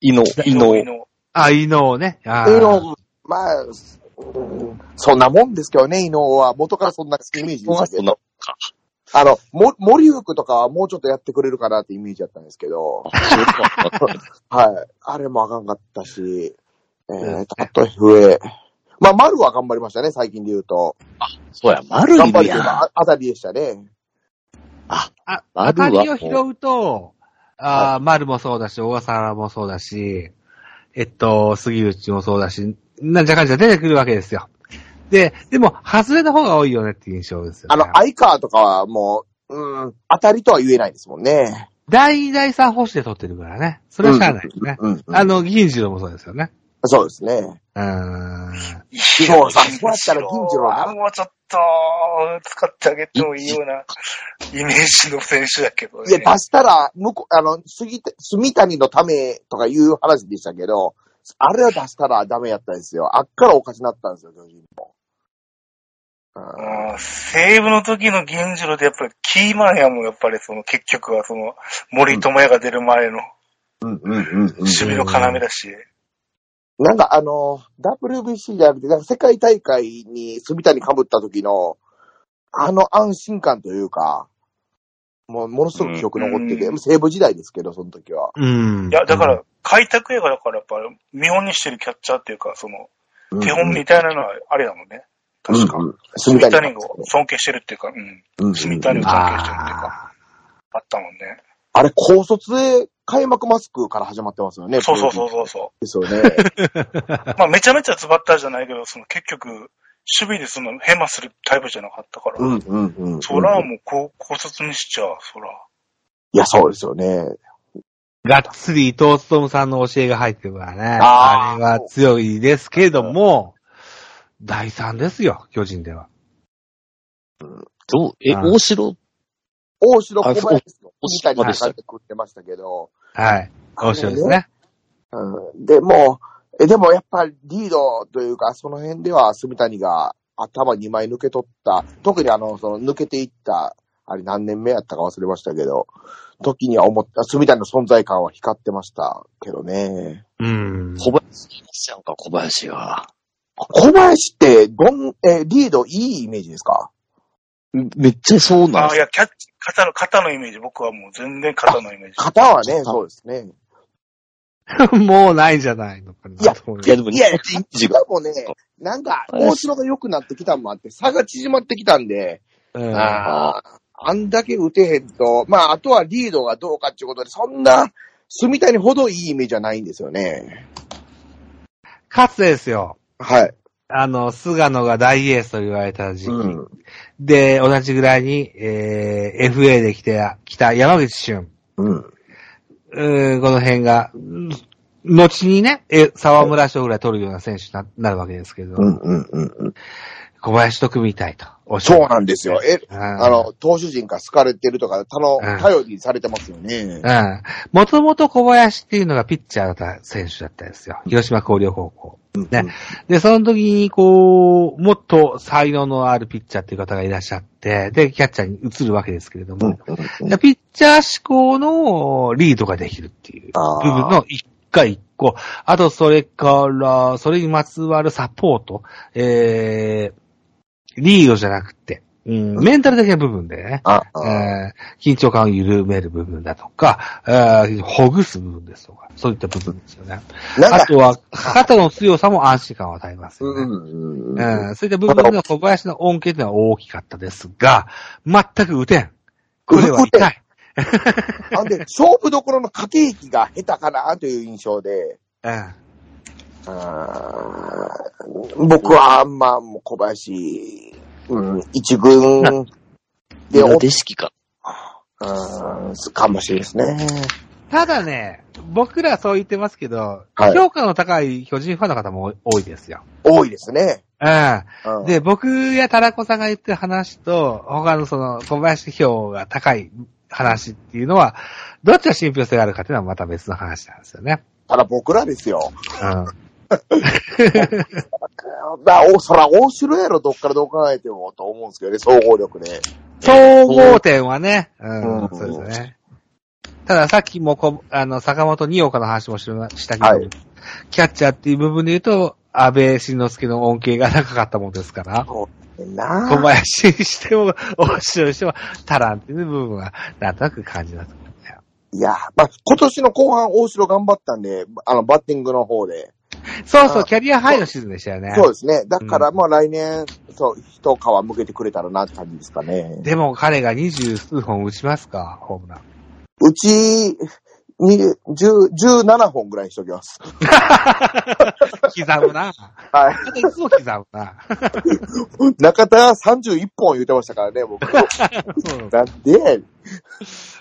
Speaker 6: 伊能、伊能。
Speaker 3: の。
Speaker 2: あ、伊能ね。あ
Speaker 1: 伊
Speaker 2: ー
Speaker 1: 能、まあ、うんそんなもんですけどね、伊能は。元からそんなイメージでしたけど。あの、も、森福とかはもうちょっとやってくれるかなってイメージだったんですけど、はい。あれもあかんかったし、えー、たと FA。まあ、丸は頑張りましたね、最近で言うと。
Speaker 6: そうや、丸
Speaker 1: 頑
Speaker 6: いるやん。
Speaker 1: 張りというか、あ当たりでしたね。
Speaker 2: あ、
Speaker 6: 丸は
Speaker 2: 当たりを拾うと、あー丸もそうだし、小笠原もそうだし、えっと、杉内もそうだし、なんじゃかんじゃ出てくるわけですよ。で、でも、外れの方が多いよねっていう印象ですよ、ね。
Speaker 1: あの、相川とかはもう、うん、当たりとは言えないですもんね。
Speaker 2: 第2、第3星で取ってるからね。それはしゃあないですね。
Speaker 1: うん、うん。
Speaker 2: あの、銀次郎もそうですよね。
Speaker 1: そうですね。
Speaker 2: うーん。
Speaker 1: そうさそうやったら銀次郎な
Speaker 3: はもうちょっと、使ってあげてもいいようなイメージの選手だけど
Speaker 1: いや、
Speaker 3: ね。
Speaker 1: 出したら、向こう、あの、杉田、住谷のためとかいう話でしたけど、あれは出したらダメやったんですよ。あっからおかしなったんですよ、巨人も。うん
Speaker 3: うん西武の時の銀次郎でやっぱりキーマンやもん、やっぱりその結局はその森友哉が出る前の
Speaker 1: うんうんうんうん。
Speaker 3: 守備の要だし。
Speaker 1: なんかあの、WBC じゃなくて、なんか世界大会に住谷被った時の、あの安心感というか、もう、ものすごく記憶残ってて、
Speaker 3: うん
Speaker 1: 西部時代ですけど、その時は。
Speaker 2: うん。
Speaker 3: いや、だから、開拓映画だからやっぱり見本にしてるキャッチャーっていうか、その、手本みたいなのはあれだもんね。確か。
Speaker 1: うんうん
Speaker 3: スミタニンを尊敬してるっていうか、うん。
Speaker 1: うんうん
Speaker 3: スミタニンを尊敬してるっていうか、
Speaker 2: あ
Speaker 3: あったもんね。
Speaker 1: あれ、高卒で開幕マスクから始まってますよね。
Speaker 3: そうそうそうそうそ
Speaker 1: ですよね。
Speaker 3: う。まあめちゃめちゃズバッターじゃないけど、その結局、守備でそのヘマするタイプじゃなかったから。
Speaker 1: うんうんうん。
Speaker 3: そらもう高高卒にしちゃ、そら。
Speaker 1: いや、そうですよね。
Speaker 2: がっつり伊藤勉さんの教えが入ってるからね。
Speaker 1: あー
Speaker 2: あれは強いですけれども、第3ですよ、巨人では。
Speaker 6: どうえ、
Speaker 2: あ
Speaker 6: 大城？
Speaker 1: 大城小林
Speaker 6: した
Speaker 1: 書いてくってましたけど。
Speaker 2: はい。大城ですね。
Speaker 1: うん。でも、え、でもやっぱりリードというか、その辺では住谷が頭2枚抜け取った、特にあの、その抜けていった、あれ何年目やったか忘れましたけど、時には思った、住谷の存在感は光ってましたけどね。
Speaker 2: うん。
Speaker 6: 小林いますやんか、小林が。
Speaker 1: 小林って、どん、え、リードいいイメージですか？
Speaker 6: めっちゃそうなん
Speaker 3: ああ、い
Speaker 6: ですよ。
Speaker 3: や、キャッチ、肩の、肩のイメージ、僕はもう全然肩のイメージ。
Speaker 1: 型はね、そうですね。
Speaker 2: もうないんじゃないのかな。
Speaker 1: いや
Speaker 2: そうう
Speaker 6: いや、でも、
Speaker 1: いやいや、
Speaker 6: イメージが。
Speaker 1: でもね、なんか、大城が良くなってきたのもあって、差が縮まってきたんで、
Speaker 2: うん
Speaker 1: ああ、あんだけ打てへんと、まあ、あとはリードがどうかっていうことで、そんな、住谷ほどいいイメージはないんですよね。
Speaker 2: かつてですよ。
Speaker 1: はい。
Speaker 2: あの、菅野が大エースと言われた時期。
Speaker 1: うん。
Speaker 2: で、同じぐらいに、えー、FA で来て、来た山口俊。
Speaker 1: うん。
Speaker 2: うーんこの辺が、うん後にね、え、沢村賞ぐらい取るような選手にななるわけですけど、
Speaker 1: うん、うん、うんうん。
Speaker 2: 小林と組みたいと。
Speaker 1: そうなんですよ。え、
Speaker 2: うん
Speaker 1: あの、投手陣から好かれてるとか、たの、
Speaker 2: うん
Speaker 1: 頼りにされてますよね。
Speaker 2: うん。もともと小林っていうのがピッチャーだった選手だったんですよ。広島広陵高校。ね。で、その時に、こう、もっと才能のあるピッチャーっていう方がいらっしゃって、で、キャッチャーに移るわけですけれど
Speaker 1: うん。
Speaker 2: も、
Speaker 1: うん
Speaker 2: でピッチャー志向のリードができるっていう部分の一回一個。あと、それから、それにまつわるサポート。えー、リードじゃなくて、うん、メンタル的な部分でね。えー緊張感を緩める部分だとか、えーほぐす部分ですとか、そういった部分ですよね。あとは、肩の強さも安心感を与えますよね。
Speaker 1: うん、うん、
Speaker 2: そういった部分での小林の恩恵というのは大きかったですが、全く打てん。これは痛い。
Speaker 1: あんで、勝負どころの駆け引きが下手かなという印象で、
Speaker 2: う ん
Speaker 1: 僕は、まあ、もう小林、うん、一軍でおっ
Speaker 6: で式か。
Speaker 1: うん、かもしれないですね。
Speaker 2: ただね、僕らはそう言ってますけど、
Speaker 1: はい
Speaker 2: 評価の高い巨人ファンの方も多いですよ。
Speaker 1: 多いですね。
Speaker 2: うん。
Speaker 1: うん、
Speaker 2: で、僕やタラコさんが言ってる話と、他のその小林票が高い話っていうのは、どっちが信憑性があるかっていうのはまた別の話なんですよね。
Speaker 1: ただ僕らですよ。
Speaker 2: うん。
Speaker 1: だお、そら、大城やろ、どっからどう考えても、と思うんですけどね、総合力で。
Speaker 2: 総合点はね、うん、
Speaker 1: うん
Speaker 2: そうですね。たださっきもこ、あの、坂本二岡の話もしたけど、
Speaker 1: はい
Speaker 2: キャッチャーっていう部分で言うと、安倍晋之助の恩恵が高かったもんですから、
Speaker 1: な
Speaker 2: 小林にしても、大城にしても、足らんっていう部分は、なんとなく感じますね。
Speaker 1: いや、まあ、今年の後半、大城頑張ったんで、あの、バッティングの方で。
Speaker 2: そうそう、キャリアハイのシーズンでしたよね。
Speaker 1: そうですね。だから、
Speaker 2: うん
Speaker 1: まあ、来年、そう、一皮向けてくれたらなって感じですかね。
Speaker 2: でも彼が二十数本打ちますか、ホームラン。
Speaker 1: うち、に、十、十七本ぐらいにしときます。
Speaker 2: 刻むな。
Speaker 1: はい。
Speaker 2: いつも刻むな。
Speaker 1: 中田31本言ってましたからね、僕。なんで、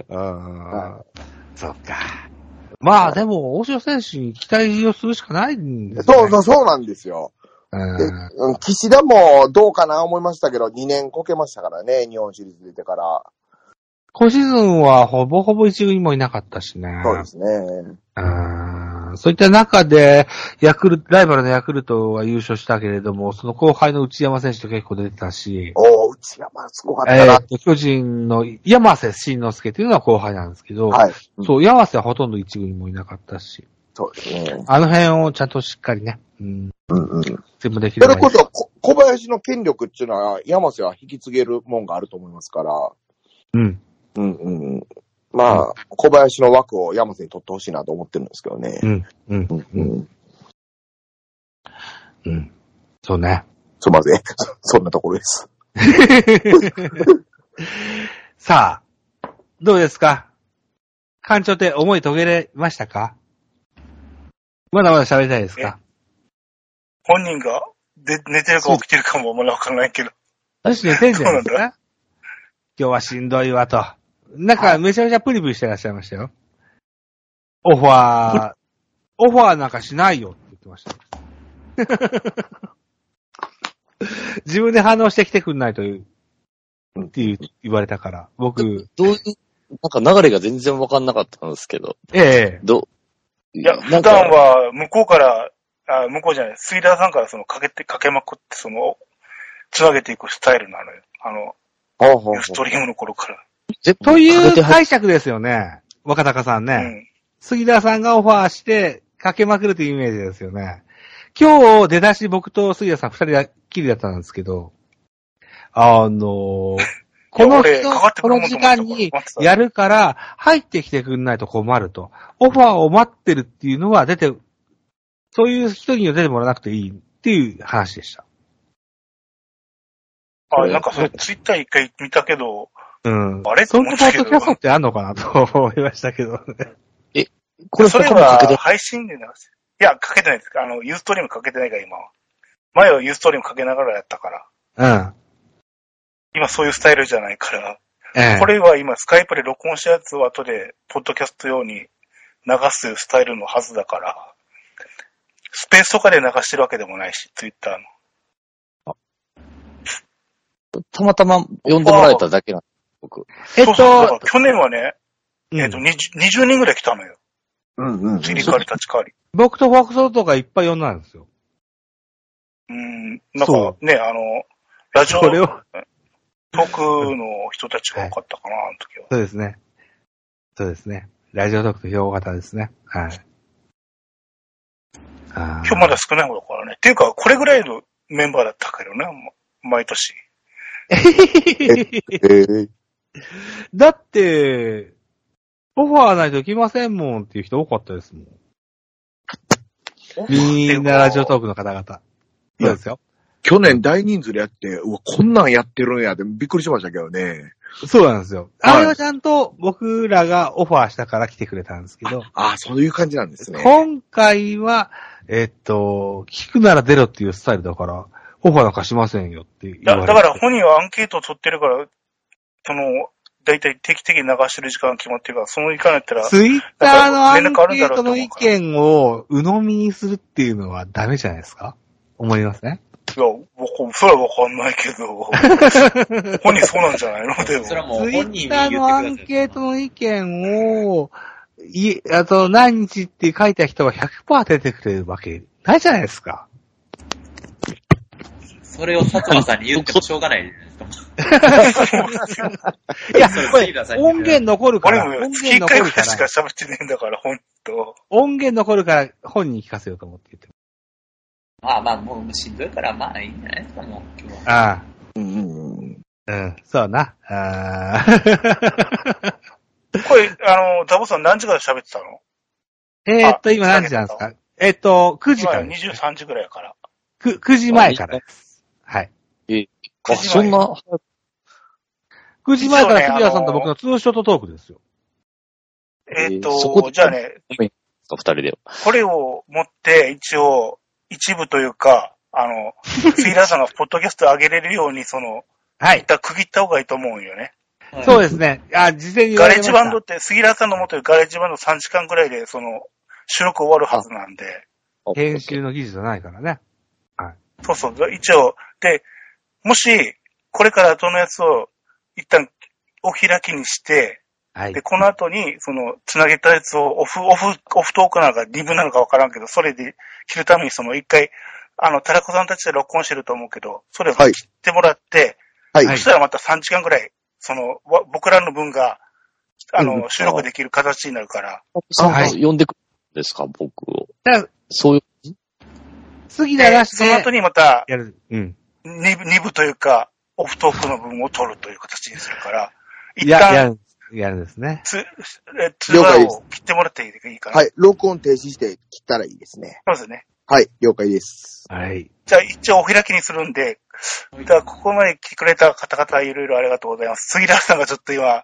Speaker 2: うんそっか。まあでも、大城選手に期待をするしかないんですよ、ね。
Speaker 1: そうそう、そうなんですよ。
Speaker 2: うん
Speaker 1: 岸田もどうかな思いましたけど、2年こけましたからね、日本シリーズ出てから。
Speaker 2: 今シーズンはほぼほぼ一軍にもいなかったしね。
Speaker 1: そうですね。
Speaker 2: うんそういった中で、ヤクルト、ライバルのヤクルトは優勝したけれども、その後輩の内山選手と結構出てたし、
Speaker 1: おー、内山すごかったな。
Speaker 2: えーと、巨人の山瀬慎之介というのは後輩なんですけど、
Speaker 1: はい。
Speaker 2: そう、山瀬はほとんど一軍にもいなかったし、
Speaker 1: そうですね。
Speaker 2: あの辺をちゃんとしっかりね、うん、
Speaker 1: うんうん。
Speaker 2: 全部できる
Speaker 1: それこそ、こ小林の権力っていうのは、山瀬は引き継げるもんがあると思いますから。
Speaker 2: うん。
Speaker 1: うんうん。まあ、小林の枠を山瀬に取ってほしいなと思ってるんですけどね。
Speaker 2: うん。うん。
Speaker 1: うんうん。
Speaker 2: うん。そうね。
Speaker 1: すいません。そんなところです。
Speaker 2: さあ、どうですか？館長って思い遂げれましたか？まだまだ喋りたいですか？
Speaker 3: 本人がで寝てるか起きてるかもまだわからないけど。
Speaker 2: 私寝てんじゃないです
Speaker 3: そうなん
Speaker 2: か今日はしんどいわと。なんかめちゃめちゃプリプリしてらっしゃいましたよ。オファー、オファーなんかしないよって言ってました。自分で反応してきてくんないという、っていう言われたから、僕、
Speaker 6: どういう、なんか流れが全然わかんなかったんですけど、
Speaker 2: ええ。
Speaker 6: ど、
Speaker 3: いや、普段は向こうから、あ向こうじゃない、スイダーさんからそのかけて、かけまくって、その、つなげていくスタイルなのよ。あの、
Speaker 1: ほうほうほ
Speaker 3: ユーストリームの頃から。
Speaker 2: という解釈ですよね。若隆さんね。
Speaker 3: うん。
Speaker 2: 杉田さんがオファーして、かけまくるというイメージですよね。今日出だし僕と杉田さん二人だきりだったんですけど、あのー この人、この時間にやるから、入ってきてくんないと困ると。オファーを待ってるっていうのは出て、そういう人には出てもらわなくていいっていう話でした。
Speaker 3: あ、なんかそれツイッター一回見たけど、
Speaker 2: うん。
Speaker 3: あれ？
Speaker 2: そんなポッドキャストってあんのかなと思いましたけどね。
Speaker 6: これ
Speaker 3: それは、配信で流す。いや、かけてないです。あの、ユーストリームかけてないから、今は。前はユーストリームかけながらやったから。
Speaker 2: うん。
Speaker 3: 今そういうスタイルじゃないから。
Speaker 2: ええ
Speaker 3: これは今、スカイプで録音したやつを後で、ポッドキャスト用に流すスタイルのはずだから、スペースとかで流してるわけでもないし、ツイッターの。
Speaker 6: たまたま呼んでもらえただけなんです、僕。
Speaker 2: えっ
Speaker 3: そうそう去年はね、
Speaker 2: うん
Speaker 3: えっと、20, 20人ぐらい来たのよ。
Speaker 1: うんうん。
Speaker 3: 移りり立ち変わり。
Speaker 2: 僕とフォークソートがいっぱい呼んだんですよ。
Speaker 3: うん、なん
Speaker 2: そ
Speaker 3: かね、あの、ラジオ
Speaker 2: これを、
Speaker 3: トークの人たちが多かったかな、あの時は。
Speaker 2: そうですね。そうですね。ラジオトークと評型ですね。はい。
Speaker 3: 今日まだ少ない方だからね。っていうか、これぐらいのメンバーだったけどね、毎年。
Speaker 1: えー、
Speaker 2: だって、オファーないと来ませんもんっていう人多かったですもん。みんなラジオトークの方々。そうですよ。
Speaker 1: 去年大人数でやって、うわ、こんなんやってるんやってびっくりしましたけどね。
Speaker 2: そうなんですよ。
Speaker 1: はい
Speaker 2: あれはちゃんと僕らがオファーしたから来てくれたんですけど、
Speaker 1: ああ、そういう感じなんですね。
Speaker 2: 今回は、えっと、聞くなら出ろっていうスタイルだから、オファーなんかしませんよって言
Speaker 3: いや、
Speaker 2: われて。
Speaker 3: だから本人はアンケートを取ってるから、その、だいたい定期的に流してる時間が決まってるから、その時間やったら、
Speaker 2: ツイッターのアンケートの意見を鵜呑みにするっていうのはダメじゃないですか？思いますね？
Speaker 3: いや、僕、それはわかんないけど、本人そうなんじゃないの？でも
Speaker 5: そ。れはもう
Speaker 2: ツイッターのアン。ケートの意見を、い、あと何日って書いた人が100%出てくれるわけないじゃないですか。
Speaker 5: それを佐久間さんに言ってもしょうがないい
Speaker 2: や、これ音源残るから、音
Speaker 3: 月1回
Speaker 2: 源残るか
Speaker 3: ぐらいしから喋ってねえんだから、ほんと。
Speaker 2: 音源残るから本人に聞かせようと思って言って
Speaker 5: まあまあ、もうしんどいから、まあいいんじゃないですか、もう今日は。
Speaker 2: ああ、
Speaker 1: うんうんうん。
Speaker 2: うん、そうな。ああ
Speaker 3: これ、あの、ザボさん何時から喋ってたの？
Speaker 2: えーっと、今何時なんですか？えーっと、9時
Speaker 3: 今
Speaker 2: からですね、
Speaker 3: 23時ぐらいやから。
Speaker 2: く 9, 時前からです。はい。
Speaker 6: あ、そんな、
Speaker 2: 9時前から杉谷さんと僕のツーショットトークですよ。
Speaker 3: え
Speaker 6: ーそこ
Speaker 3: と、じゃあね、
Speaker 6: 二人で。
Speaker 3: これを持って、一応、一部というか、あの、杉浦さんがポッドキャスト上げれるように、その、
Speaker 2: はい
Speaker 3: 一。旦区切った方がいいと思うんよね。
Speaker 2: そうですね。あ、事前に言わ
Speaker 3: ガレー
Speaker 2: れてました
Speaker 3: ジバンドって、杉浦さんの持ってるガレージバンド3時間ぐらいで、その、収録終わるはずなんで、
Speaker 2: 編集の技術じゃないからね。
Speaker 3: そうそう、一応、で、もし、これから後のやつを、一旦、お開きにして、
Speaker 2: はい
Speaker 3: で、。この後に、その、つなげたやつをオフ、オフ、オフトークなのか、リブなのかわからんけど、それで切るために、その、一回、あの、タラコさんたちで録音してると思うけど、それを
Speaker 1: はい
Speaker 3: 切ってもらって、
Speaker 1: はい。
Speaker 2: はい
Speaker 3: そしたらまた3時間ぐらい、その、わ僕らの分が、あ
Speaker 1: うん
Speaker 3: の、収録できる形になるから、
Speaker 6: さんが
Speaker 2: はい
Speaker 6: 呼んでくるんですか、僕を。
Speaker 2: だから
Speaker 6: そういう、
Speaker 2: 杉田出し
Speaker 3: その後
Speaker 2: て、
Speaker 3: にまた、
Speaker 2: やる。うん。
Speaker 3: 二部、二部というか、オフトークの分を取るという形にするから、一
Speaker 2: いや、る。やるんですね。
Speaker 3: つ、えを切ってもらっていいか？な。
Speaker 1: はい。録音停止して切ったらいいですね。
Speaker 3: そうですね。
Speaker 1: はい。了解です。
Speaker 2: はい。
Speaker 3: じゃあ一応お開きにするんで、じゃあここまで来てくれた方々いろいろありがとうございます。杉田さんがちょっと今、